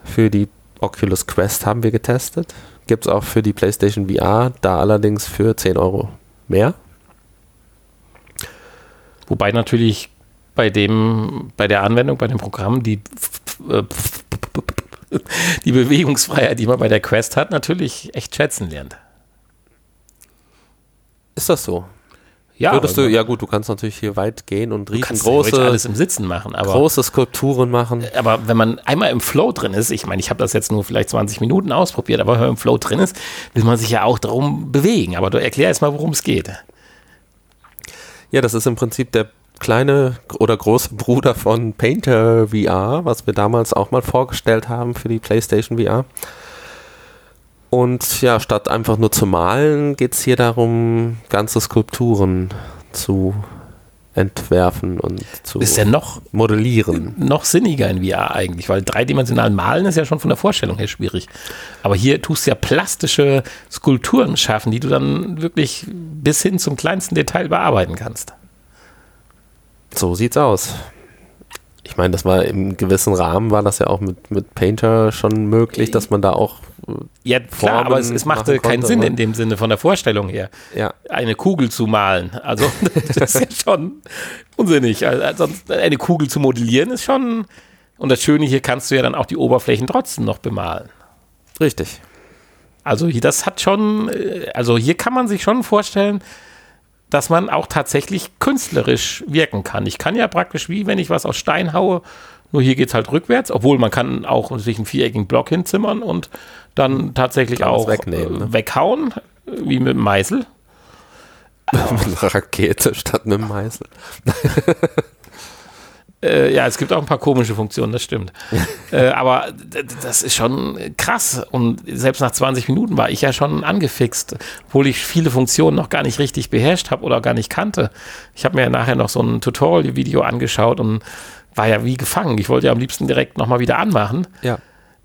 für die Oculus Quest haben wir getestet. Gibt es auch für die PlayStation VR, da allerdings für 10 Euro mehr. Wobei natürlich bei dem, bei der Anwendung, bei dem Programm, die, die Bewegungsfreiheit, die man bei der Quest hat, natürlich echt schätzen lernt. Ist das so? Ja, Würdest du, ja gut, du kannst natürlich hier weit gehen und riesengroße alles im Sitzen machen, aber große Skulpturen machen. Aber wenn man einmal im Flow drin ist, ich meine, ich habe das jetzt nur vielleicht 20 Minuten ausprobiert, aber wenn man im Flow drin ist, will man sich ja auch darum bewegen. Aber du erklär erst mal, worum es geht. Ja, das ist im Prinzip der kleine oder große Bruder von Painter VR, was wir damals auch mal vorgestellt haben für die PlayStation VR. Und ja, statt einfach nur zu malen, geht es hier darum, ganze Skulpturen zu entwerfen und zu ist ja noch modellieren. Noch sinniger in VR eigentlich, weil dreidimensional malen ist ja schon von der Vorstellung her schwierig. Aber hier tust du ja plastische Skulpturen schaffen, die du dann wirklich bis hin zum kleinsten Detail bearbeiten kannst. So sieht's aus ich meine, das war im gewissen Rahmen, war das ja auch mit, mit Painter schon möglich, dass man da auch. Äh, ja, klar, aber es, es machte keinen Sinn in dem Sinne von der Vorstellung her, ja. eine Kugel zu malen. Also, das ist ja schon unsinnig. Also, eine Kugel zu modellieren ist schon. Und das Schöne hier kannst du ja dann auch die Oberflächen trotzdem noch bemalen. Richtig. Also, das hat schon. Äh, also, hier kann man sich schon vorstellen, dass man auch tatsächlich künstlerisch wirken kann. Ich kann ja praktisch wie, wenn ich was aus Stein haue, nur hier geht es halt rückwärts, obwohl man kann auch sich einen viereckigen Block hinzimmern und dann tatsächlich kann auch wegnehmen, ne? weghauen, wie mit dem Meißel. mit einer Rakete statt mit dem Meißel. Äh, ja, es gibt auch ein paar komische Funktionen, das stimmt. äh, aber das ist schon krass. Und selbst nach 20 Minuten war ich ja schon angefixt, obwohl ich viele Funktionen noch gar nicht richtig beherrscht habe oder gar nicht kannte. Ich habe mir ja nachher noch so ein Tutorial-Video angeschaut und war ja wie gefangen. Ich wollte ja am liebsten direkt nochmal wieder anmachen. Ja.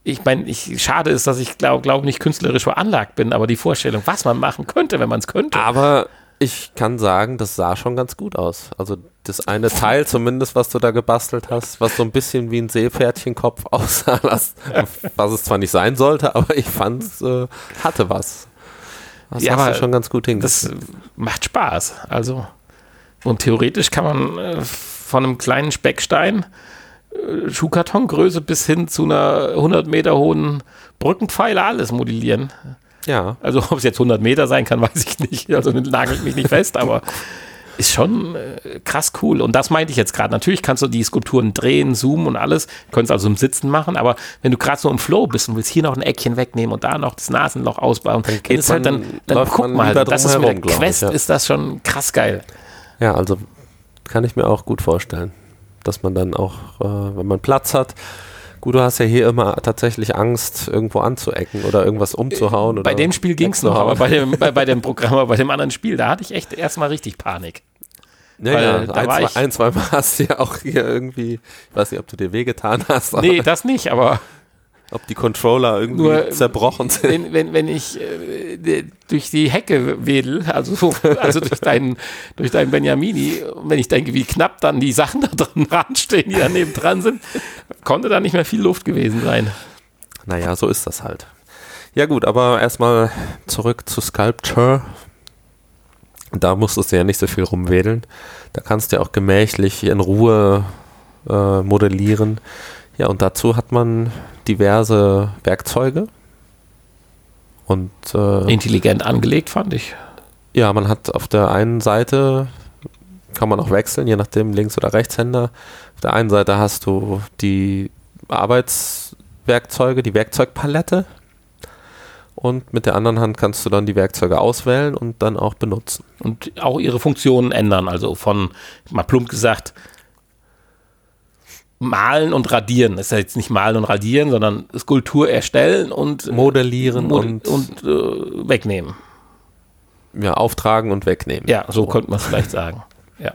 Ich meine, ich, schade ist, dass ich glaube glaub nicht künstlerisch veranlagt bin, aber die Vorstellung, was man machen könnte, wenn man es könnte. Aber ich kann sagen, das sah schon ganz gut aus. Also das eine Teil zumindest, was du da gebastelt hast, was so ein bisschen wie ein Seepferdchenkopf aussah, was, was es zwar nicht sein sollte, aber ich fand es äh, hatte was. Das ja, hast aber du schon ganz gut hingekriegt. Das macht Spaß. Also und theoretisch kann man äh, von einem kleinen Speckstein äh, Schuhkartongröße bis hin zu einer 100 Meter hohen Brückenpfeiler alles modellieren. Ja. Also ob es jetzt 100 Meter sein kann, weiß ich nicht. Also nagelt mich nicht fest, aber ist schon äh, krass cool. Und das meinte ich jetzt gerade. Natürlich kannst du die Skulpturen drehen, zoomen und alles. Könntest also im Sitzen machen, aber wenn du gerade so im Flow bist und willst hier noch ein Eckchen wegnehmen und da noch das Nasenloch ausbauen, dann, dann ist halt dann, dann guck mal, das ist mit der Quest, ich, ja. ist das schon krass geil. Ja, also kann ich mir auch gut vorstellen, dass man dann auch, äh, wenn man Platz hat, Gut, du hast ja hier immer tatsächlich Angst, irgendwo anzuecken oder irgendwas umzuhauen. bei dem Spiel ging es noch, aber bei dem, bei, bei dem Programm, bei dem anderen Spiel, da hatte ich echt erstmal richtig Panik. Ja, Weil, ja. Ein, zwei, ein, zwei Mal hast du ja auch hier irgendwie, ich weiß nicht, ob du dir wehgetan hast. Nee, das nicht, aber ob die Controller irgendwie Nur, zerbrochen sind. Wenn, wenn, wenn ich äh, durch die Hecke wedel, also, also durch deinen durch dein Benjamini, wenn ich denke, wie knapp dann die Sachen da drin ranstehen, die daneben dran sind, konnte da nicht mehr viel Luft gewesen sein. Naja, so ist das halt. Ja gut, aber erstmal zurück zu Sculpture. Da musstest du ja nicht so viel rumwedeln. Da kannst du ja auch gemächlich in Ruhe äh, modellieren. Ja, und dazu hat man diverse Werkzeuge. Und, äh, Intelligent angelegt, fand ich. Ja, man hat auf der einen Seite, kann man auch wechseln, je nachdem Links- oder Rechtshänder. Auf der einen Seite hast du die Arbeitswerkzeuge, die Werkzeugpalette. Und mit der anderen Hand kannst du dann die Werkzeuge auswählen und dann auch benutzen. Und auch ihre Funktionen ändern. Also von, mal plump gesagt, Malen und Radieren. Das ist ja jetzt nicht Malen und Radieren, sondern Skulptur erstellen und äh, modellieren mod und, und äh, wegnehmen. Ja, auftragen und wegnehmen. Ja, so, so. könnte man es vielleicht sagen. Ja.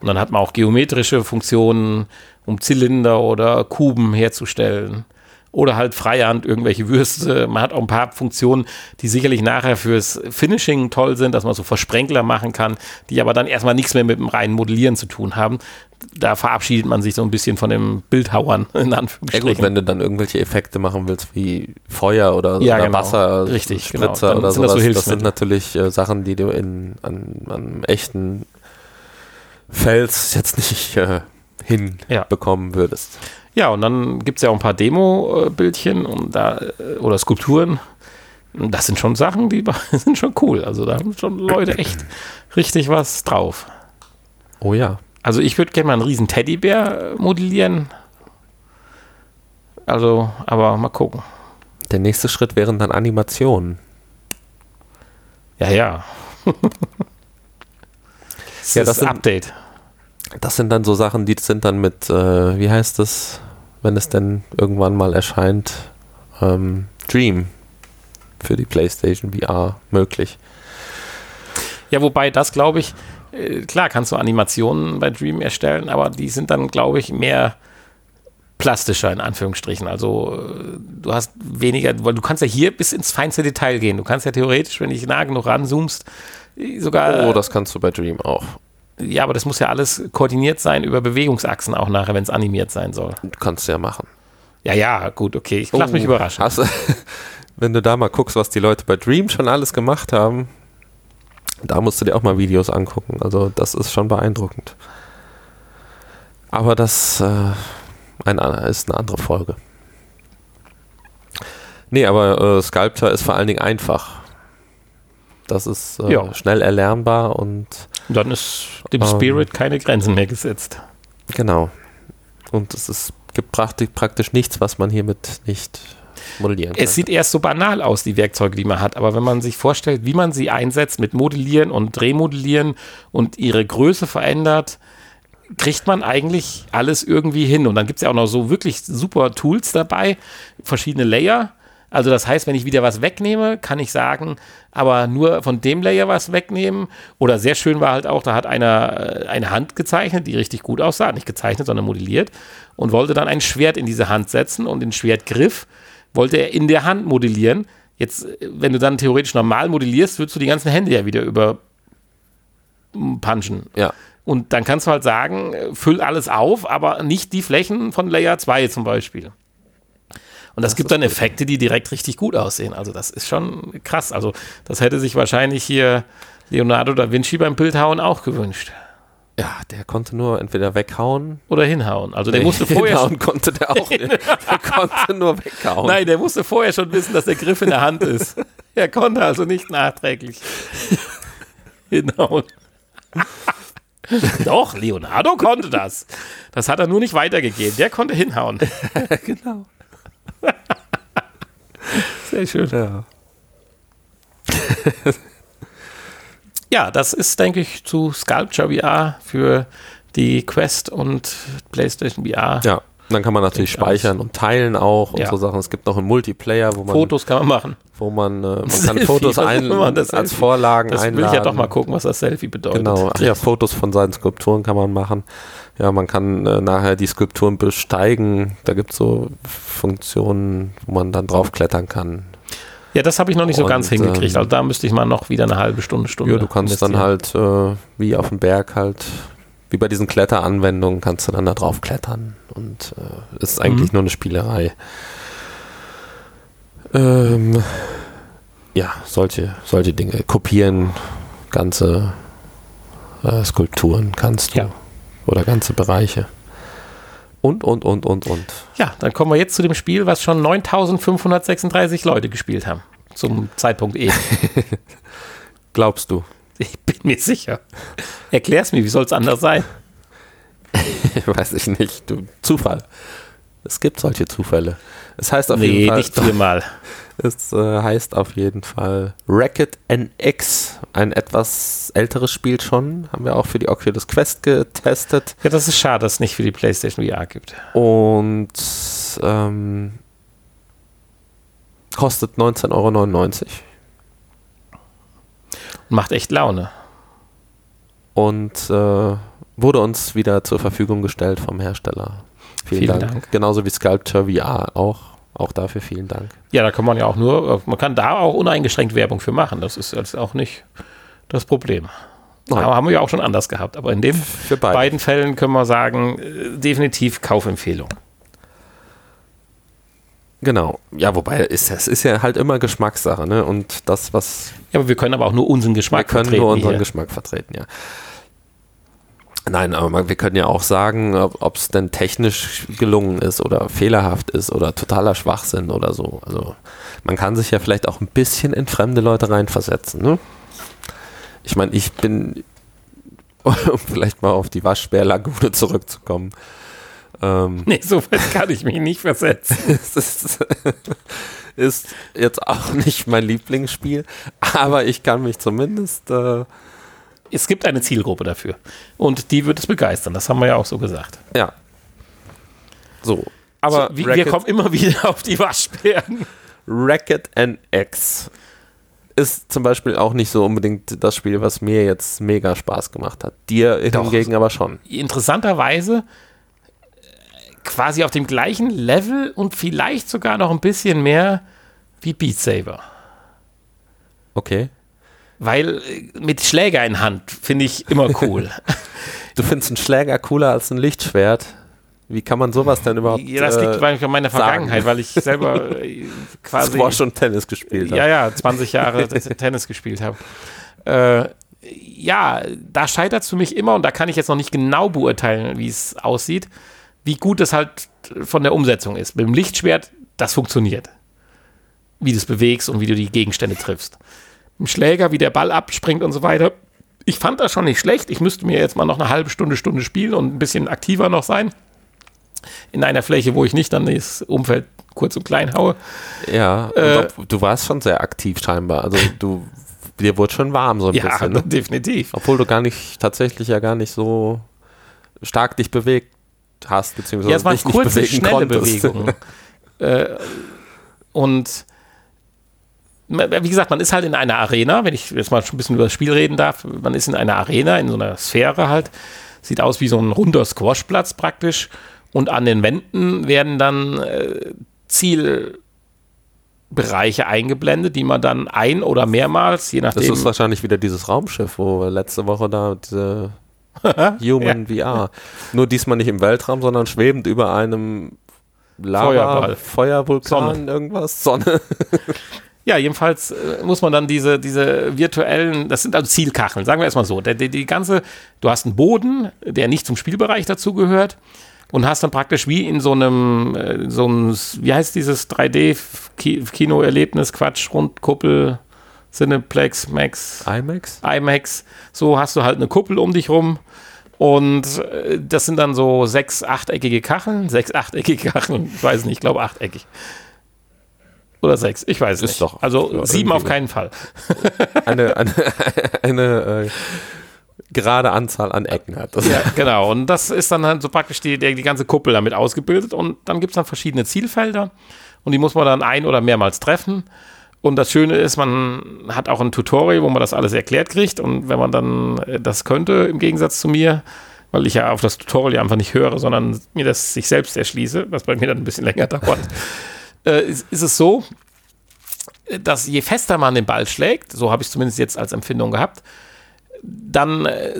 Und dann hat man auch geometrische Funktionen, um Zylinder oder Kuben herzustellen oder halt Freihand irgendwelche Würste. Man hat auch ein paar Funktionen, die sicherlich nachher fürs Finishing toll sind, dass man so Versprenkler machen kann, die aber dann erstmal nichts mehr mit dem reinen Modellieren zu tun haben. Da verabschiedet man sich so ein bisschen von dem Bildhauern, in Anführungsstrichen. Ja gut, wenn du dann irgendwelche Effekte machen willst, wie Feuer oder, ja, oder genau. Wasser, Richtig, Spritzer genau. oder sowas, das, so das, sind natürlich äh, Sachen, die du in, an, an echten Fels jetzt nicht äh, hinbekommen ja. würdest. Ja, und dann gibt es ja auch ein paar Demo-Bildchen und da, äh, oder Skulpturen. Das sind schon Sachen, die sind schon cool. Also da haben schon Leute echt richtig was drauf. Oh ja. Also ich würde gerne mal einen riesen Teddybär äh, modellieren. Also, aber mal gucken. Der nächste Schritt wären dann Animationen. Ja, ja. das Ja, ist das sind- Update. Das sind dann so Sachen, die sind dann mit, äh, wie heißt es, wenn es denn irgendwann mal erscheint, ähm, Dream für die PlayStation VR möglich. Ja, wobei das glaube ich, klar kannst du Animationen bei Dream erstellen, aber die sind dann, glaube ich, mehr plastischer in Anführungsstrichen. Also äh, du hast weniger, weil du kannst ja hier bis ins feinste Detail gehen. Du kannst ja theoretisch, wenn ich nah genug ranzoomst, äh, sogar. Oh, das kannst du bei Dream auch. ja, aber das muss ja alles koordiniert sein über Bewegungsachsen auch nachher, wenn es animiert sein soll. Du kannst ja machen. Ja, ja, gut, okay. Ich lass mich Oh, überraschen. Hast, du- wenn du da mal guckst, was die Leute bei Dream schon alles gemacht haben, da musst du dir auch mal Videos angucken. Also das ist schon beeindruckend. Aber das äh, ein, ist eine andere Folge. Nee, aber äh, Sculptor ist vor allen Dingen einfach. Das ist äh, Ja. schnell erlernbar und dann ist dem Ähm. Spirit keine Grenzen mehr gesetzt. genau. Und es ist, gibt praktisch, praktisch nichts, was man hiermit nicht modellieren. Es sieht erst so banal aus, die Werkzeuge, die man hat, aber wenn man sich vorstellt, wie man sie einsetzt mit Modellieren und Drehmodellieren und ihre Größe verändert, kriegt man eigentlich alles irgendwie hin. Und dann gibt es ja auch noch so wirklich super Tools dabei, verschiedene Layer. Also das heißt, wenn ich wieder was wegnehme, kann ich sagen, aber nur von dem Layer was wegnehmen. Oder sehr schön war halt auch, da hat einer äh, eine Hand gezeichnet, die richtig gut aussah. Nicht gezeichnet, sondern modelliert. Und wollte dann ein Schwert in diese Hand setzen und den Schwertgriff wollte er in der Hand modellieren. Jetzt, äh, wenn du dann theoretisch normal modellierst, würdest du die ganzen Hände ja wieder über punchen. ja. Und dann kannst du halt sagen, äh, füll alles auf, aber nicht die Flächen von Layer 2 zum Beispiel. Und das, gibt dann Effekte, die direkt richtig gut aussehen. Also das ist schon krass. Also das hätte sich wahrscheinlich hier Leonardo da Vinci beim Bildhauen auch gewünscht. Ja, der konnte nur entweder weghauen. Oder hinhauen. Also der musste vorher schon, Hinhauen konnte der auch nicht. Der konnte nur weghauen. Nein, der musste vorher schon wissen, dass der Griff in der Hand ist. Er konnte also nicht nachträglich hinhauen. Doch, Leonardo konnte das. Das hat er nur nicht weitergegeben. Der konnte hinhauen. genau. Sehr schön. Ja. Ja, das ist, denke ich, zu Sculpture VR für die Quest und PlayStation VR. ja, dann kann man natürlich speichern und teilen auch und Ja. so Sachen. Es gibt noch einen Multiplayer, wo man, Fotos kann man machen. wo man, äh, man kann Fotos ein, man als Selfie- Vorlagen Das einladen. will ich ja doch mal gucken, was das Selfie bedeutet. Genau, ja, Fotos von seinen Skulpturen kann man machen. Ja, man kann äh, nachher die Skulpturen besteigen. Da gibt es so Funktionen, wo man dann draufklettern kann. Ja, das habe ich noch nicht so ganz hingekriegt. ähm, Also da müsste ich mal noch wieder eine halbe Stunde, Stunde. Ja, du kannst dann halt, äh, wie auf dem Berg halt, wie bei diesen Kletteranwendungen, kannst du dann da drauf klettern. Und äh, ist eigentlich Mhm. nur eine Spielerei. Ähm, ja, solche, solche Dinge. Kopieren, ganze äh, Skulpturen kannst du. Ja. Oder ganze Bereiche. Und, und, und, und, und. Ja, dann kommen wir jetzt zu dem Spiel, was schon 9536 Leute gespielt haben. Zum Zeitpunkt E. Glaubst du? Ich bin mir sicher. Erklär's mir, wie soll es anders sein? Weiß ich nicht. Du, Zufall. Es gibt solche Zufälle. Es heißt auf nee, jeden Fall. nicht viermal. Es äh, heißt auf jeden Fall Racket NX. Ein etwas älteres Spiel schon. Haben wir auch für die Oculus Quest getestet. Ja, das ist schade, dass es nicht für die PlayStation VR gibt. Und ähm, kostet 19,99 Euro. Macht echt Laune. Und äh, wurde uns wieder zur Verfügung gestellt vom Hersteller. Vielen, Vielen Dank. Dank. Genauso wie Sculpture VR auch. Auch dafür vielen Dank. Ja, da kann man ja auch nur, man kann da auch uneingeschränkt Werbung für machen. Das ist jetzt auch nicht das Problem. Nein. Aber haben wir ja auch schon anders gehabt. Aber in den beide. beiden Fällen können wir sagen, äh, definitiv Kaufempfehlung. Genau. Ja, wobei ist, es ist ja halt immer Geschmackssache, ne? Und das, was Ja, aber wir können aber auch nur unseren Geschmack wir können vertreten nur unseren hier. Geschmack vertreten, ja. Nein, aber wir können ja auch sagen, ob es denn technisch gelungen ist oder fehlerhaft ist oder totaler Schwachsinn oder so. Also man kann sich ja vielleicht auch ein bisschen in fremde Leute reinversetzen. Ne? Ich meine, ich bin, um vielleicht mal auf die Waschbärlagune zurückzukommen. Ähm, nee, so weit kann ich mich nicht versetzen. es ist, ist, jetzt auch nicht mein Lieblingsspiel, aber ich kann mich zumindest. Äh, es gibt eine Zielgruppe dafür. Und die wird es begeistern. Das haben wir ja auch so gesagt. Ja. So. Aber so, wie, wir kommen immer wieder auf die Waschbären. Racket X ist zum Beispiel auch nicht so unbedingt das Spiel, was mir jetzt mega Spaß gemacht hat. Dir Doch. hingegen aber schon. Interessanterweise quasi auf dem gleichen Level und vielleicht sogar noch ein bisschen mehr wie Beat Saber. Okay. Weil äh, mit Schläger in Hand finde ich immer cool. du findest einen Schläger cooler als ein Lichtschwert? Wie kann man sowas denn überhaupt Ja, das liegt äh, an meiner Vergangenheit, weil ich selber äh, quasi. Du schon Tennis gespielt hast. Ja, ja, 20 Jahre Tennis gespielt habe. Äh, ja, da scheitert es für mich immer und da kann ich jetzt noch nicht genau beurteilen, wie es aussieht wie gut das halt von der Umsetzung ist. Mit dem Lichtschwert, das funktioniert. Wie du es bewegst und wie du die Gegenstände triffst. Im Schläger, wie der Ball abspringt und so weiter. Ich fand das schon nicht schlecht. Ich müsste mir jetzt mal noch eine halbe Stunde, Stunde spielen und ein bisschen aktiver noch sein. In einer Fläche, wo ich nicht dann das Umfeld kurz und klein haue. Ja, äh, du warst schon sehr aktiv scheinbar. Also du, dir wurde schon warm so ein ja, bisschen. Ja, ne? definitiv. Obwohl du gar nicht, tatsächlich ja gar nicht so stark dich bewegt hast, beziehungsweise ja, es waren dich kurze, nicht schnelle konntest. Bewegungen. äh, und wie gesagt, man ist halt in einer Arena, wenn ich jetzt mal schon ein bisschen über das Spiel reden darf, man ist in einer Arena, in so einer Sphäre halt, sieht aus wie so ein runder Squashplatz praktisch und an den Wänden werden dann äh, Zielbereiche eingeblendet, die man dann ein- oder mehrmals, je nachdem. Das ist wahrscheinlich wieder dieses Raumschiff, wo letzte Woche da diese Human ja. VR. Nur diesmal nicht im Weltraum, sondern schwebend über einem Lava, Feuervulkan, Sonne. irgendwas, Sonne. Ja, jedenfalls äh, muss man dann diese, diese virtuellen, das sind also Zielkacheln, sagen wir erstmal so. Der, die, die ganze, du hast einen Boden, der nicht zum Spielbereich dazugehört und hast dann praktisch wie in so einem, äh, so einem wie heißt dieses 3D-Kinoerlebnis, Quatsch, Rundkuppel, Cineplex, Max. IMAX? IMAX. So hast du halt eine Kuppel um dich rum. Und äh, das sind dann so sechs achteckige Kacheln. Sechs achteckige Kacheln. Ich weiß nicht, ich glaube achteckig. Oder sechs, ich weiß es nicht. Doch, also ja, sieben auf keinen Fall. Eine, eine, eine äh, gerade Anzahl an Ecken hat. Das. Ja, genau. Und das ist dann halt so praktisch die, die, die ganze Kuppel damit ausgebildet. Und dann gibt es dann verschiedene Zielfelder. Und die muss man dann ein- oder mehrmals treffen. Und das Schöne ist, man hat auch ein Tutorial, wo man das alles erklärt kriegt. Und wenn man dann äh, das könnte, im Gegensatz zu mir, weil ich ja auf das Tutorial einfach nicht höre, sondern mir das sich selbst erschließe, was bei mir dann ein bisschen länger dauert, äh, ist, ist, es so, dass je fester man den Ball schlägt, so habe ich es zumindest jetzt als Empfindung gehabt, dann äh,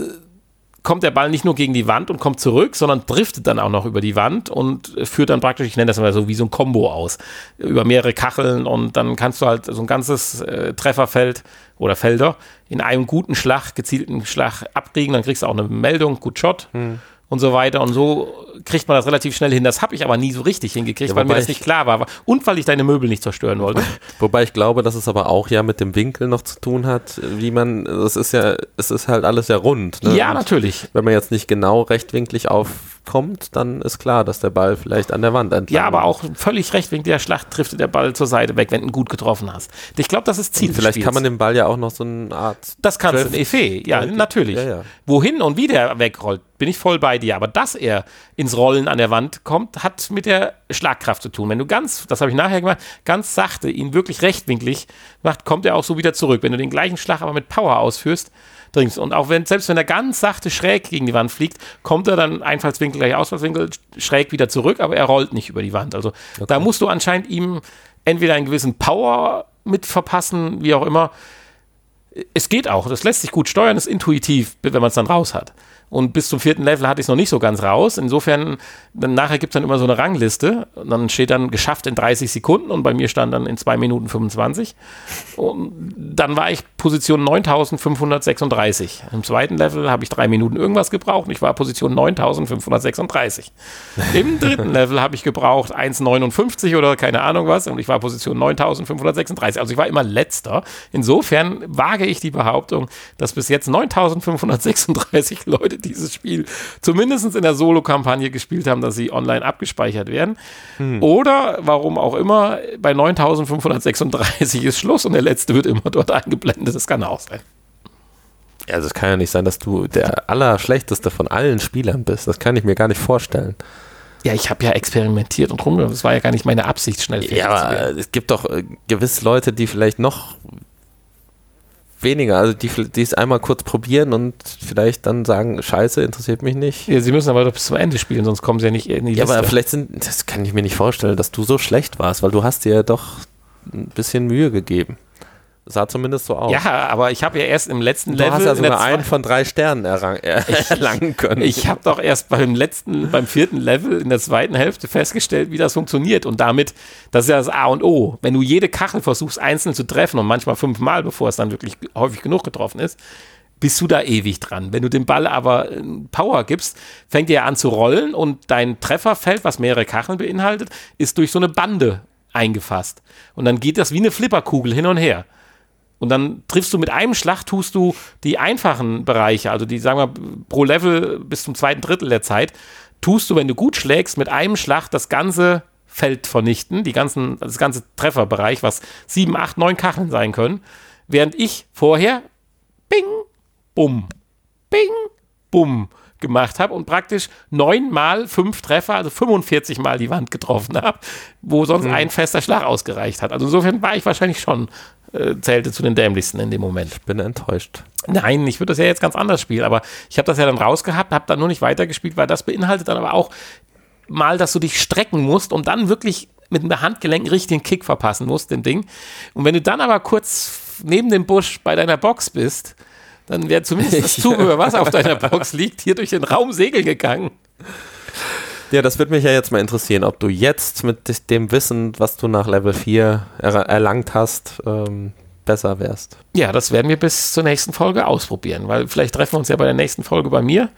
kommt der Ball nicht nur gegen die Wand und kommt zurück, sondern driftet dann auch noch über die Wand und führt dann praktisch, ich nenne das mal so wie so ein Combo aus, über mehrere Kacheln und dann kannst du halt so ein ganzes äh, Trefferfeld oder Felder in einem guten Schlag, gezielten Schlag abkriegen, dann kriegst du auch eine Meldung, gut Shot. Hm und so weiter. Und so kriegt man das relativ schnell hin. Das habe ich aber nie so richtig hingekriegt, ja, weil mir das nicht klar war. Und weil ich deine Möbel nicht zerstören wollte. Wobei ich glaube, dass es aber auch ja mit dem Winkel noch zu tun hat, wie man, es ist ja, es ist halt alles ja rund. Ne? Ja, Und natürlich. Wenn man jetzt nicht genau rechtwinklig aufkommt, dann ist klar, dass der Ball vielleicht an der Wand entlang Ja, aber auch völlig rechtwinkliger Schlacht trifft der Ball zur Seite weg, wenn du ihn gut getroffen hast. Ich glaube, das ist Ziel. Und vielleicht kann man dem Ball ja auch noch so eine Art. Das kannst du in Effet, ja, natürlich. Ja, ja. Wohin und wie der wegrollt, bin ich voll bei dir. Aber dass er ins Rollen an der Wand kommt, hat mit der Schlagkraft zu tun. Wenn du ganz, das habe ich nachher gemacht, ganz sachte ihn wirklich rechtwinklig macht, kommt er auch so wieder zurück. Wenn du den gleichen Schlag aber mit Power ausführst, dringst. Und auch wenn, selbst wenn er ganz sachte schräg gegen die Wand fliegt, kommt er dann Einfallswinkel gleich Ausfallswinkel schräg wieder zurück, aber er rollt nicht über die Wand. Also okay. da musst du anscheinend ihm entweder einen gewissen Power mit verpassen, wie auch immer. Es geht auch, das lässt sich gut steuern, ist intuitiv, wenn man es dann raus hat. Und bis zum vierten Level hatte ich es noch nicht so ganz raus. Insofern, dann nachher gibt es dann immer so eine Rangliste. Und dann steht dann geschafft in 30 Sekunden und bei mir stand dann in 2 Minuten 25. Und dann war ich Position 9536. Im zweiten Level habe ich 3 Minuten irgendwas gebraucht und ich war Position 9536. Im dritten Level habe ich gebraucht 1,59 oder keine Ahnung was und ich war Position 9536. Also ich war immer letzter. Insofern wage ich die Behauptung, dass bis jetzt 9536 Leute dieses Spiel zumindest in der Solo-Kampagne gespielt haben, dass sie online abgespeichert werden. Hm. Oder, warum auch immer, bei 9536 ist Schluss und der letzte wird immer dort eingeblendet. Das kann auch sein. Ja, also es kann ja nicht sein, dass du der allerschlechteste von allen Spielern bist. Das kann ich mir gar nicht vorstellen. Ja, ich habe ja experimentiert und rum. Das war ja gar nicht meine Absicht, schnell Ja, aber es gibt doch äh, gewisse Leute, die vielleicht noch weniger. Also die, die es einmal kurz probieren und vielleicht dann sagen, scheiße, interessiert mich nicht. Ja, sie müssen aber bis zum Ende spielen, sonst kommen sie ja nicht in die Ja, Liste. aber vielleicht sind, das kann ich mir nicht vorstellen, dass du so schlecht warst, weil du hast dir ja doch ein bisschen Mühe gegeben. Sah zumindest so aus. Ja, aber ich habe ja erst im letzten du Level. Du hast ja sogar einen von drei Sternen errang, er, erlangen können. Ich habe doch erst beim letzten, beim vierten Level in der zweiten Hälfte festgestellt, wie das funktioniert. Und damit, das ist ja das A und O. Wenn du jede Kachel versuchst, einzeln zu treffen und manchmal fünfmal, bevor es dann wirklich häufig genug getroffen ist, bist du da ewig dran. Wenn du dem Ball aber äh, Power gibst, fängt er an zu rollen und dein Trefferfeld, was mehrere Kacheln beinhaltet, ist durch so eine Bande eingefasst. Und dann geht das wie eine Flipperkugel hin und her. Und dann triffst du mit einem Schlag, tust du die einfachen Bereiche, also die, sagen wir, pro Level bis zum zweiten Drittel der Zeit, tust du, wenn du gut schlägst, mit einem Schlag das ganze Feld vernichten, die ganzen, das ganze Trefferbereich, was sieben, acht, neun Kacheln sein können. Während ich vorher Bing, Bumm, Bing, Bumm gemacht habe und praktisch neun mal fünf Treffer, also 45 mal die Wand getroffen habe, wo sonst mhm. ein fester Schlag ausgereicht hat. Also insofern war ich wahrscheinlich schon äh, zählte zu den dämlichsten in dem Moment. Ich bin enttäuscht. Nein, ich würde das ja jetzt ganz anders spielen, aber ich habe das ja dann rausgehabt, habe dann nur nicht weitergespielt, weil das beinhaltet dann aber auch mal, dass du dich strecken musst und dann wirklich mit dem Handgelenk richtig den Kick verpassen musst, dem Ding. Und wenn du dann aber kurz neben dem Busch bei deiner Box bist, dann wäre zumindest das Zubehör, was auf deiner Box liegt, hier durch den Raum segeln gegangen. Ja, das würde mich ja jetzt mal interessieren, ob du jetzt mit dem Wissen, was du nach Level 4 er erlangt hast, ähm, besser wärst. Ja, das werden wir bis zur nächsten Folge ausprobieren, weil vielleicht treffen wir uns ja bei der nächsten Folge bei mir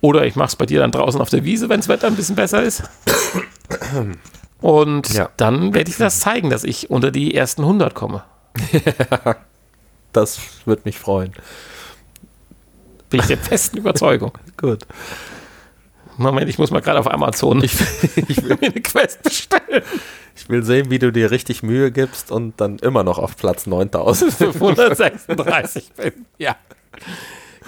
oder ich mache es bei dir dann draußen auf der Wiese, wenn das Wetter ein bisschen besser ist. Und ja. dann werde ich das zeigen, dass ich unter die ersten 100 komme. das würde mich freuen. Bin ich der festen Überzeugung. Gut. Moment, ich muss mal gerade auf Amazon. Ich, ich will mir eine Quest bestellen. Ich will sehen, wie du dir richtig Mühe gibst und dann immer noch auf Platz 9536 bin. Ja.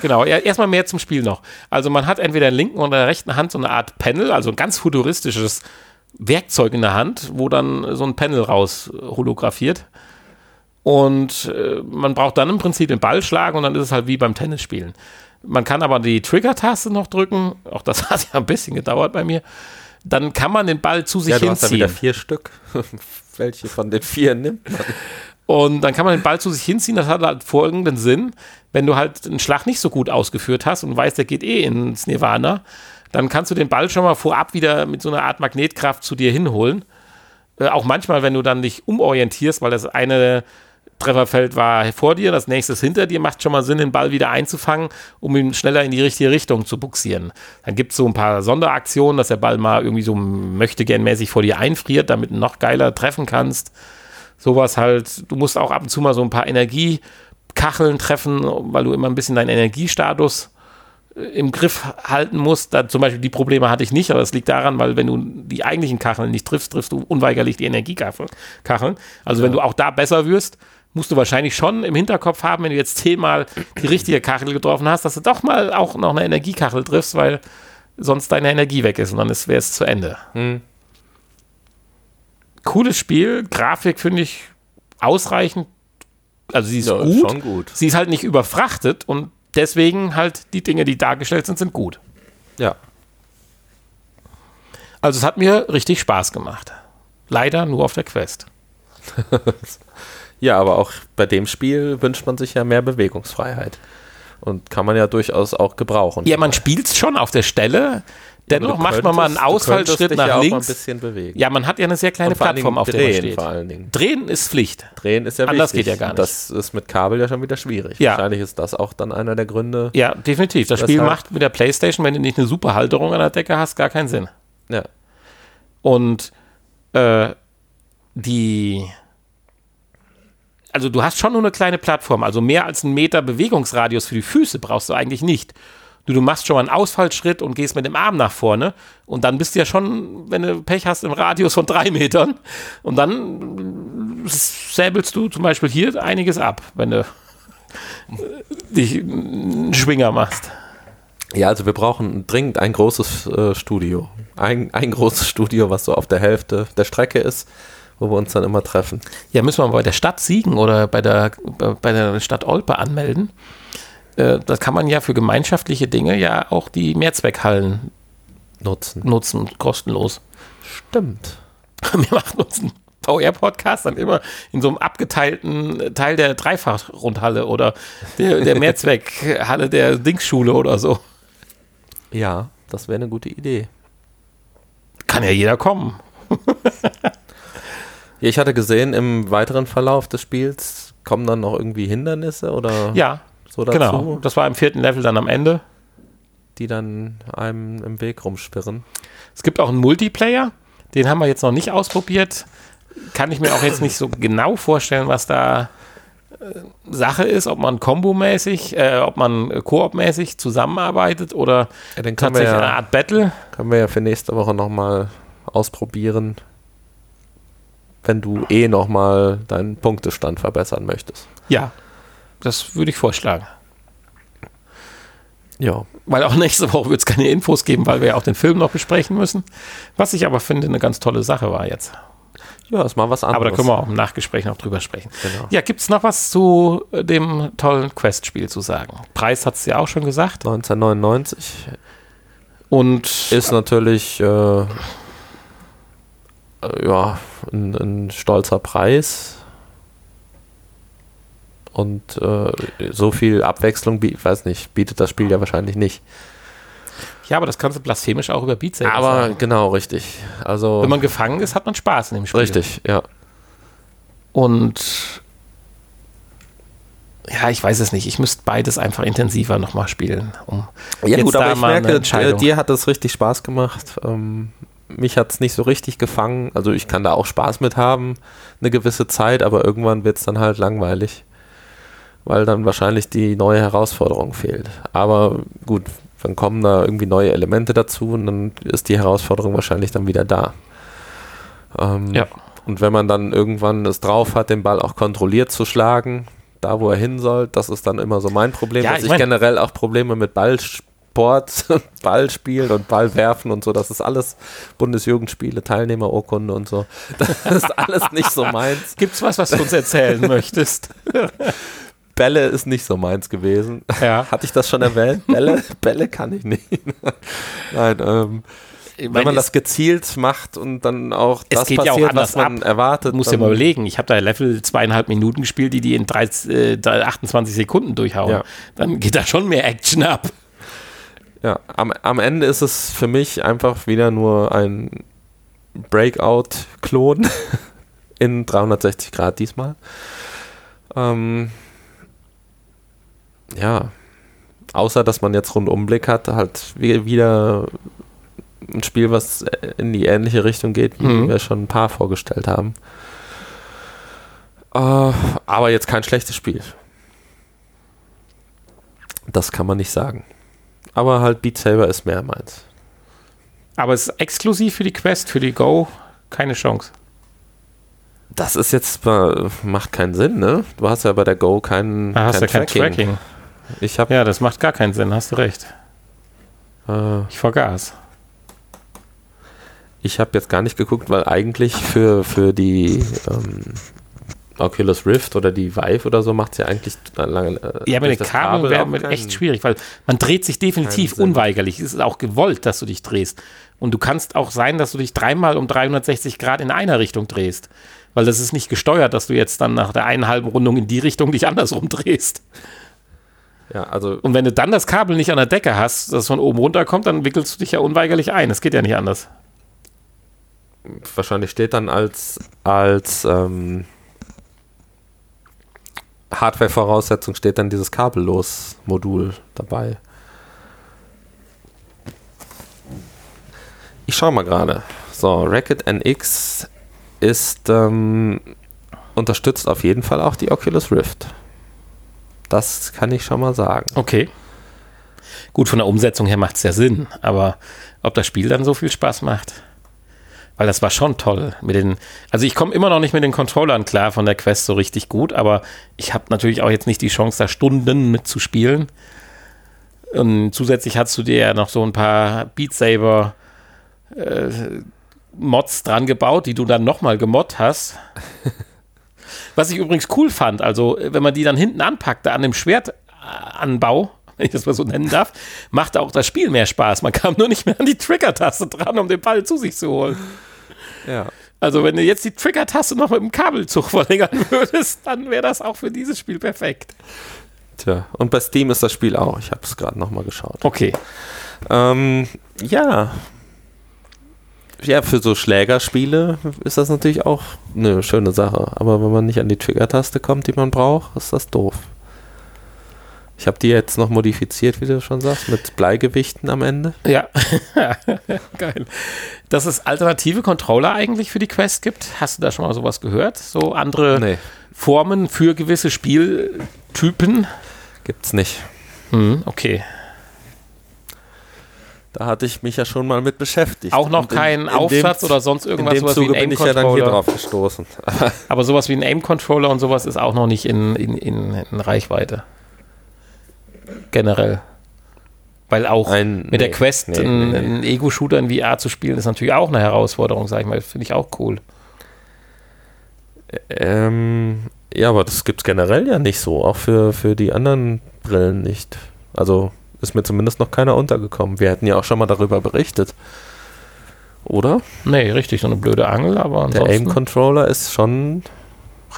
Genau, ja, erstmal mehr zum Spiel noch. Also man hat entweder in der linken oder der rechten Hand so eine Art Panel, also ein ganz futuristisches Werkzeug in der Hand, wo dann so ein Panel raus holographiert. Und äh, man braucht dann im Prinzip den Ball schlagen und dann ist es halt wie beim Tennisspielen. Man kann aber die Trigger-Taste noch drücken. Auch das hat ja ein bisschen gedauert bei mir. Dann kann man den Ball zu sich ja, du hinziehen. Hast wieder vier Stück. Welche von den vier nimmt man? Und dann kann man den Ball zu sich hinziehen. Das hat halt folgenden Sinn. Wenn du halt einen Schlag nicht so gut ausgeführt hast und weißt, der geht eh ins Nirvana, dann kannst du den Ball schon mal vorab wieder mit so einer Art Magnetkraft zu dir hinholen. Äh, auch manchmal, wenn du dann dich umorientierst, weil das eine Trefferfeld war vor dir, das nächste ist hinter dir, macht schon mal Sinn, den Ball wieder einzufangen, um ihn schneller in die richtige Richtung zu buxieren. Dann gibt es so ein paar Sonderaktionen, dass der Ball mal irgendwie so möchte gern mäßig vor dir einfriert, damit du noch geiler treffen kannst. Sowas halt, du musst auch ab und zu mal so ein paar Energiekacheln treffen, weil du immer ein bisschen deinen Energiestatus äh, im Griff halten musst. Da, zum Beispiel die Probleme hatte ich nicht, aber das liegt daran, weil wenn du die eigentlichen Kacheln nicht triffst, triffst du unweigerlich die Energiekacheln. Also ja. wenn du auch da besser wirst, musst du wahrscheinlich schon im Hinterkopf haben, wenn du jetzt zehnmal die richtige Kachel getroffen hast, dass du doch mal auch noch eine Energiekachel triffst, weil sonst deine Energie weg ist und dann wäre es zu Ende. Hm. Cooles Spiel, Grafik finde ich ausreichend. Also sie ist ja, gut. gut. Sie ist halt nicht überfrachtet und deswegen halt die Dinge, die dargestellt sind, sind gut. Ja. Also es hat mir richtig Spaß gemacht. Leider nur auf der Quest. Ja, aber auch bei dem Spiel wünscht man sich ja mehr Bewegungsfreiheit. Und kann man ja durchaus auch gebrauchen. Ja, man spielt es schon auf der Stelle. Dennoch Du macht man mal einen könntest- Ausfallschritt könntest nach ja auch mal ein links. bisschen bewegen. Ja, man hat ja eine sehr kleine Plattform, auf der man steht. vor allen Dingen. Drehen ist Pflicht. Drehen ist ja Anders wichtig. geht ja gar Und Das ist mit Kabel ja schon wieder schwierig. Ja. Wahrscheinlich ist das auch dann einer der Gründe. Ja, definitiv. Das Spiel macht mit der Playstation, wenn du nicht eine super Halterung an der Decke hast, gar keinen Sinn. Ja. Und äh, die. Also du hast schon nur eine kleine Plattform, also mehr als einen Meter Bewegungsradius für die Füße brauchst du eigentlich nicht. Du, du machst schon mal einen Ausfallschritt und gehst mit dem Arm nach vorne und dann bist du ja schon, wenn du Pech hast, im Radius von drei Metern und dann säbelst du zum Beispiel hier einiges ab, wenn du dich einen Schwinger machst. Ja, also wir brauchen dringend ein großes äh, Studio. Ein, ein großes Studio, was so auf der Hälfte der Strecke ist, wo wir uns dann immer treffen. Ja, müssen wir bei der Stadt Siegen oder bei der, bei der Stadt Olpe anmelden. Äh, Das kann man ja für gemeinschaftliche Dinge ja auch die Mehrzweckhallen Nutzen. nutzen, kostenlos. Stimmt. Wir machen uns einen VR-Podcast dann immer in so einem abgeteilten Teil der Dreifachrundhalle oder der, der Mehrzweckhalle der Dingsschule oder so. Ja, das wäre eine gute Idee. Kann ja jeder kommen. Ja, ich hatte gesehen, im weiteren Verlauf des Spiels kommen dann noch irgendwie Hindernisse oder Ja, so dazu, genau. Das war im vierten Level dann am Ende. die dann einem im Weg rumspirren. Es gibt auch einen Multiplayer, den haben wir jetzt noch nicht ausprobiert. Kann ich mir auch jetzt nicht so genau vorstellen, was da äh, Sache ist, ob man kombomäßig, äh, ob man koopmäßig zusammenarbeitet oder Ja, tatsächlich eine ja, Art Battle. können wir ja für nächste Woche nochmal ausprobieren, wenn du eh nochmal deinen Punktestand verbessern möchtest. Ja, das würde ich vorschlagen. Ja. Weil auch nächste Woche wird es keine Infos geben, weil wir ja auch den Film noch besprechen müssen. Was ich aber finde, eine ganz tolle Sache war jetzt. Ja, ist mal was anderes. Aber da können wir auch im Nachgespräch noch drüber sprechen. Genau. Ja, gibt es noch was zu äh, dem tollen Quest-Spiel zu sagen? Preis hat es ja auch schon gesagt. 1999 Und ist natürlich äh, äh, ja, ein, ein stolzer Preis. Und äh, so viel Abwechslung, weiß nicht, bietet das Spiel ja wahrscheinlich nicht. ja, aber das kannst du blasphemisch auch über Beat Saber Aber sagen. genau, richtig. Also Wenn man gefangen ist, hat man Spaß in dem Spiel. richtig, ja. Und ja, ich weiß es nicht. Ich müsste beides einfach intensiver nochmal spielen. Um Ja gut, aber ich merke, äh, dir hat das richtig Spaß gemacht. Ähm, mich hat es nicht so richtig gefangen. Also ich kann da auch Spaß mit haben, eine gewisse Zeit, aber irgendwann wird es dann halt langweilig, weil dann wahrscheinlich die neue Herausforderung fehlt. Aber gut, dann kommen da irgendwie neue Elemente dazu und dann ist die Herausforderung wahrscheinlich dann wieder da. Ähm, Ja. Und wenn man dann irgendwann es drauf hat, den Ball auch kontrolliert zu schlagen, da wo er hin soll, das ist dann immer so mein Problem, Ja, dass ich ich, generell auch Probleme mit Ballsport, Ballspielen und Ballwerfen und so, das ist alles Bundesjugendspiele, Teilnehmerurkunde und so. Das ist alles nicht so meins. Gibt's was, was du uns erzählen möchtest? Bälle ist nicht so meins gewesen. Ja. Hatte ich das schon erwähnt? Bälle, Bälle kann ich nicht. Nein, ähm, wenn man das gezielt macht und dann auch das geht ja auch passiert, was man ab. erwartet. Dir dann- mal überlegen, ich habe da Level zweieinhalb Minuten gespielt, die die in 30, äh, 28 Sekunden durchhauen. Ja. Dann geht da schon mehr Action ab. Ja, am, am Ende ist es für mich einfach wieder nur ein Breakout-Klon in 360 Grad diesmal. Ähm, ja, außer dass man jetzt Rundumblick hat, halt wie- wieder ein Spiel, was in die ähnliche Richtung geht, wie Mhm. wir schon ein paar vorgestellt haben. Äh, aber jetzt kein schlechtes Spiel. Das kann man nicht sagen. Aber halt Beat Saber ist mehr meins. Aber es ist exklusiv für die Quest, für die Go, keine Chance. Das ist jetzt, macht keinen Sinn, ne? Du hast ja bei der Go keinen Da hast kein ja kein Tracking. Ich habe Ja, das macht gar keinen Sinn, hast du recht. äh, Ich vergaß. ich habe jetzt gar nicht geguckt, weil eigentlich für, für die ähm, Oculus Rift oder die Vive oder so macht es ja eigentlich lange. Äh, Ja, aber eine Kabel wäre echt schwierig, weil man dreht sich definitiv unweigerlich. Es ist auch gewollt, dass du dich drehst. Und du kannst auch sein, dass du dich dreimal um 360 Grad in einer Richtung drehst. Weil das ist nicht gesteuert, dass du jetzt dann nach der einen halben Rundung in die Richtung dich andersrum drehst. Ja, also Und wenn du dann das Kabel nicht an der Decke hast, das von oben runterkommt, dann wickelst du dich ja unweigerlich ein. Das geht ja nicht anders. wahrscheinlich steht dann als, als ähm, Hardware-Voraussetzung steht dann dieses Kabellos-Modul dabei. Ich schau mal gerade. So, Racket NX ist ähm, unterstützt auf jeden Fall auch die Oculus Rift. Das kann ich schon mal sagen. Okay. Gut, von der Umsetzung her macht es ja Sinn, aber ob das Spiel dann so viel Spaß macht? Weil das war schon toll. Mit den, also ich komme immer noch nicht mit den Controllern klar von der Quest so richtig gut, aber ich habe natürlich auch jetzt nicht die Chance, da Stunden mitzuspielen. Und zusätzlich hast du dir ja noch so ein paar Beat Saber äh, Mods dran gebaut, die du dann nochmal gemoddet hast. Was ich übrigens cool fand, also wenn man die dann hinten anpackte an dem Schwertanbau, wenn ich das mal so nennen darf, machte auch das Spiel mehr Spaß. Man kam nur nicht mehr an die Trigger-Taste dran, um den Ball zu sich zu holen. Ja. Also wenn du jetzt die Trigger-Taste noch mit dem Kabelzug verlängern würdest, dann wäre das auch für dieses Spiel perfekt. Tja, und bei Steam ist das Spiel auch. Ich habe es gerade nochmal geschaut. Okay. Ähm, ja. Ja, für so Schlägerspiele ist das natürlich auch eine schöne Sache. Aber wenn man nicht an die Trigger-Taste kommt, die man braucht, ist das doof. Ich habe die jetzt noch modifiziert, wie du schon sagst, mit Bleigewichten am Ende. Ja, geil. Dass es alternative Controller eigentlich für die Quest gibt, hast du da schon mal sowas gehört? So andere Nee, Formen für gewisse Spieltypen? gibt's nicht. Hm, okay. Da hatte ich mich ja schon mal mit beschäftigt. Auch noch Und in- kein in Aufsatz dem, oder sonst In irgendwas, dem sowas wie Zuge bin ich ja dann hier drauf gestoßen. Aber sowas wie ein Aim-Controller und sowas ist auch noch nicht in, in, in, in Reichweite. Generell. Weil auch Ein- mit der nee, Quest nee, einen, nee, einen Ego-Shooter in VR zu spielen, ist natürlich auch eine Herausforderung, sag ich mal. Finde ich auch cool. Ähm, ja, aber das gibt's generell ja nicht so, auch für, für die anderen Brillen nicht. Also ist mir zumindest noch keiner untergekommen. Wir hätten ja auch schon mal darüber berichtet. Oder? Nee, richtig, so eine blöde Angel, aber Der ansonsten. Aim-Controller ist schon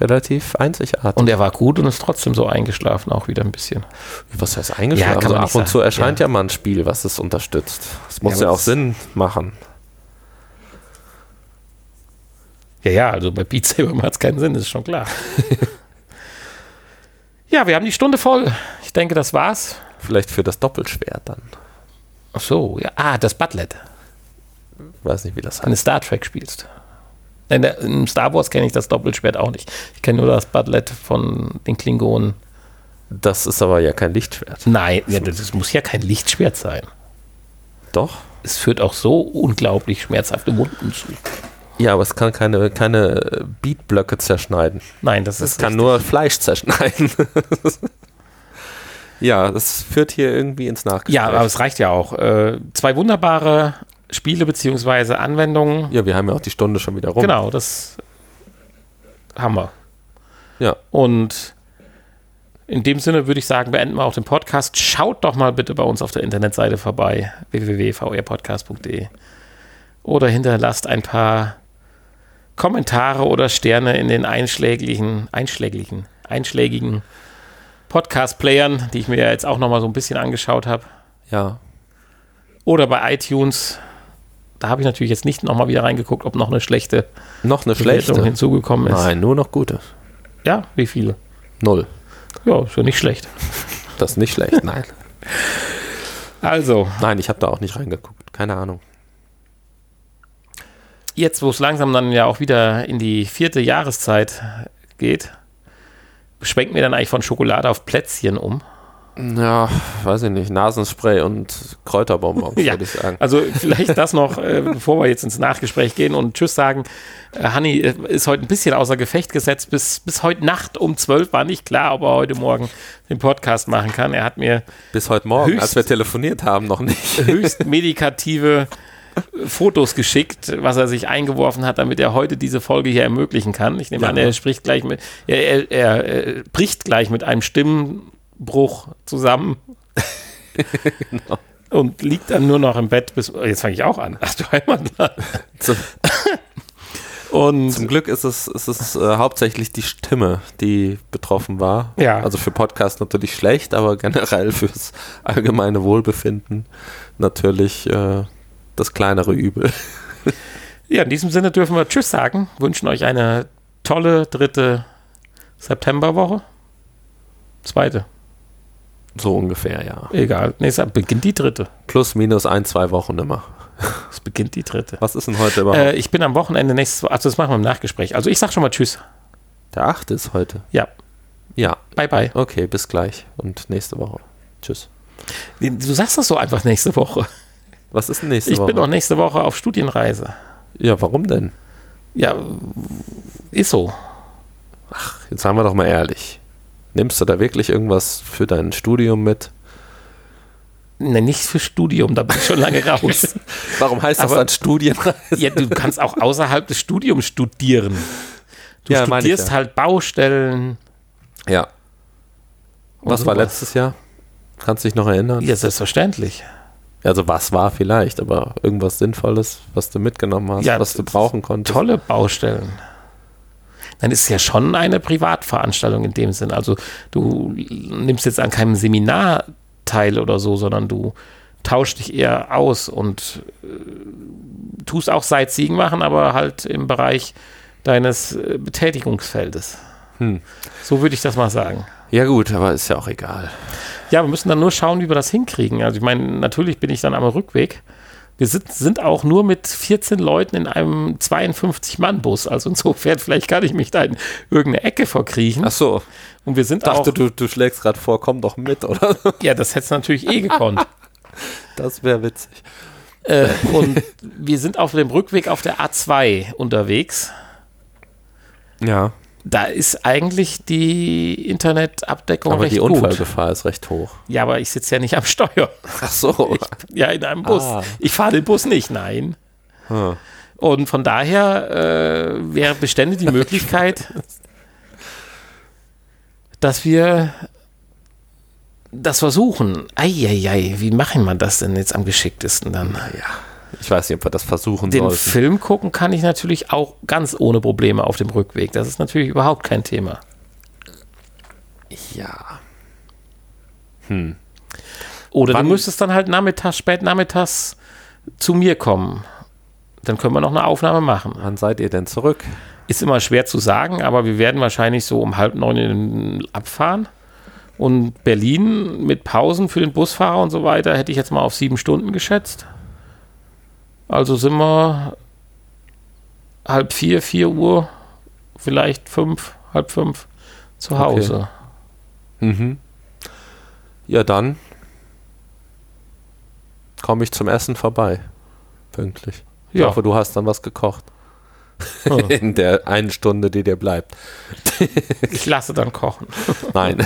relativ einzigartig. Und er war gut und ist trotzdem so eingeschlafen, auch wieder ein bisschen. was heißt eingeschlafen? Ja, also ab und zu erscheint Ja. ja. mal ein Spiel, was es unterstützt. Das muss Ja, ja, auch Sinn machen. Ja, ja, also bei Beat Saber macht es keinen Sinn, ist schon klar. ja, wir haben die Stunde voll. Ich denke, das war's. Vielleicht für das Doppelschwert dann. Ach so, ja. Ah, das Butlet. Weiß nicht, wie das Wenn du heißt. Star Trek spielst. In, der, in Star Wars kenne ich das Doppelschwert auch nicht. Ich kenne nur das Butlet von den Klingonen. Das ist aber ja kein Lichtschwert. Nein, ja, das muss ja kein Lichtschwert sein. Doch. Es führt auch so unglaublich schmerzhafte Wunden zu. Ja, aber es kann keine, keine Beatblöcke zerschneiden. Nein, das Es ist kann richtig. nur Fleisch zerschneiden. ja, das führt hier irgendwie ins Nachgespräch. Ja, aber es reicht ja auch. Äh, zwei wunderbare Spiele beziehungsweise Anwendungen. ja, wir haben ja auch die Stunde schon wieder rum. Genau, das haben wir. Ja. Und in dem Sinne würde ich sagen, beenden wir auch den Podcast. Schaut doch mal bitte bei uns auf der Internetseite vorbei, www.vrpodcast.de. Oder hinterlasst ein paar Kommentare oder Sterne in den einschlägigen, einschlägigen, einschlägigen Podcast-Playern, die ich mir ja jetzt auch noch mal so ein bisschen angeschaut habe. Ja. Oder bei iTunes. Da habe ich natürlich jetzt nicht noch mal wieder reingeguckt, ob noch eine schlechte Noch eine Bewertung schlechte. hinzugekommen ist. Nein, nur noch gute. Ja, wie viele? Null. Ja, ist ja nicht schlecht. Das ist nicht schlecht, nein. Also, Nein, ich habe da auch nicht reingeguckt. Keine Ahnung. jetzt, wo es langsam dann ja auch wieder in die vierte Jahreszeit geht, schwenken wir dann eigentlich von Schokolade auf Plätzchen um. Ja, weiß ich nicht. Nasenspray und Kräuterbonbons, Ja. würde ich sagen. Also vielleicht das noch, äh, bevor wir jetzt ins Nachgespräch gehen und Tschüss sagen. Äh, Hanni äh, ist heute ein bisschen außer Gefecht gesetzt. Bis, bis heute Nacht um 12 war nicht klar, ob er heute Morgen den Podcast machen kann. Er hat mir Bis heute Morgen, Höchst- als wir telefoniert haben, noch nicht. höchst medikative Fotos geschickt, was er sich eingeworfen hat, damit er heute diese Folge hier ermöglichen kann. Ich nehme Ja. an, er spricht gleich mit, er, er, er, äh, bricht gleich mit einem Stimmenbruch zusammen. Und liegt dann nur noch im Bett bis. Jetzt fange ich auch an. Ach du Heimatland. So, Und Zum Glück ist es, ist es äh, hauptsächlich die Stimme, die betroffen war. Ja. Also für Podcast natürlich schlecht, aber generell fürs allgemeine Wohlbefinden natürlich äh, das kleinere Übel. ja, in diesem Sinne dürfen wir Tschüss sagen, wünschen euch eine tolle dritte Septemberwoche. Zweite, So ungefähr, ja. egal. Nee, es beginnt die dritte. Plus, minus ein, zwei Wochen immer. Es beginnt die dritte. Was ist denn heute überhaupt? Äh, ich bin am Wochenende nächstes Also, das machen wir im Nachgespräch. Also, ich sag schon mal Tschüss. Der achte ist heute. Ja, Ja, bye bye. okay, bis gleich und nächste Woche. Tschüss. Du sagst das so einfach nächste Woche. Was ist denn nächste Ich Woche? bin auch nächste Woche auf Studienreise. ja, warum denn? Ja, ist so. Jetzt sagen wir doch mal ehrlich. Nimmst du da wirklich irgendwas für dein Studium mit? Ne, nicht für Studium, da bin ich schon lange raus. Warum heißt das Aber- dann Studienreise? ja, du kannst auch außerhalb des Studiums studieren. Du Ja, studierst ja. halt Baustellen. Ja. Was und war sowas. letztes Jahr? Kannst du dich noch erinnern? Ja, selbstverständlich. Also was war vielleicht, aber irgendwas Sinnvolles, was du mitgenommen hast, Ja, was du brauchen konntest. Tolle Baustellen. Dann ist es ja schon eine Privatveranstaltung in dem Sinn. Also du nimmst jetzt an keinem Seminar teil oder so, sondern du tauschst dich eher aus und äh, tust auch Sightseeing machen, aber halt im Bereich deines äh, Betätigungsfeldes. Hm. So würde ich das mal sagen. Ja gut, aber ist ja auch egal. Ja, wir müssen dann nur schauen, wie wir das hinkriegen. Also ich meine, natürlich bin ich dann am Rückweg. Wir sind, sind auch nur mit 14 Leuten in einem 52-Mann-Bus. Also insofern, vielleicht kann ich mich da in irgendeine Ecke verkriechen. Ach so, Und wir sind dachte auch, du, du schlägst gerade vor, komm doch mit, oder? ja, das hätte es natürlich eh gekonnt. Das wäre witzig. äh, und wir sind auf dem Rückweg auf der A2 unterwegs. Ja, Da ist eigentlich die Internetabdeckung aber recht die gut. Unfallgefahr ist recht hoch. Ja, aber ich sitze ja nicht am Steuer. Ach so. Ja, in einem Bus. Ah. Ich fahre den Bus nicht, nein. Hm. Und von daher äh, wäre bestände die Möglichkeit, dass wir das versuchen. Eieiei, wie machen wir das denn jetzt am geschicktesten dann? Ich weiß nicht, ob wir das versuchen Den sollten. Film gucken kann ich natürlich auch ganz ohne Probleme auf dem Rückweg. Das ist natürlich überhaupt kein Thema. Ja. Oder Wann- du müsstest dann halt nachmittags, spät nachmittags zu mir kommen. Dann können wir noch eine Aufnahme machen. Wann seid ihr denn zurück? Ist immer schwer zu sagen, aber wir werden wahrscheinlich so um halb neun abfahren. Und Berlin mit Pausen für den Busfahrer und so weiter hätte ich jetzt mal auf sieben Stunden geschätzt. Also sind wir halb vier, vier Uhr, vielleicht fünf, halb fünf zu Okay. Hause. Mhm. Ja, dann komme ich zum Essen vorbei. Pünktlich. Ich Ja. hoffe, du hast dann was gekocht. Hm. In der einen Stunde, die dir bleibt. Ich lasse dann kochen. Nein.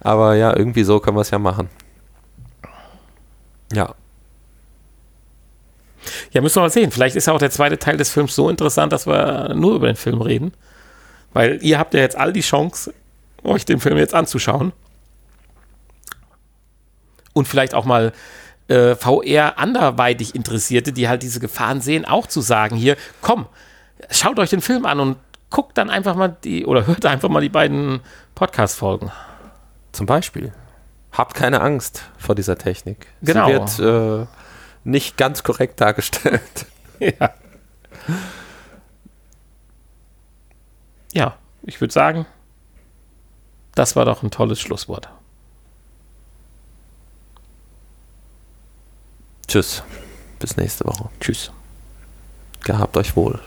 Aber ja, irgendwie so können wir es ja machen. Ja. Ja, müssen wir mal sehen. Vielleicht ist ja auch der zweite Teil des Films so interessant, dass wir nur über den Film reden. Weil ihr habt ja jetzt all die Chance, euch den Film jetzt anzuschauen. Und vielleicht auch mal äh, VR anderweitig Interessierte, die halt diese Gefahren sehen, auch zu sagen, hier, komm, schaut euch den Film an und guckt dann einfach mal die, oder hört einfach mal die beiden Podcast-Folgen. Zum Beispiel. Habt keine Angst vor dieser Technik. Genau. Sie wird äh, nicht ganz korrekt dargestellt. Ja. Ja, ich würde sagen, das war doch ein tolles Schlusswort. Tschüss. Bis nächste Woche. Tschüss. Gehabt euch wohl.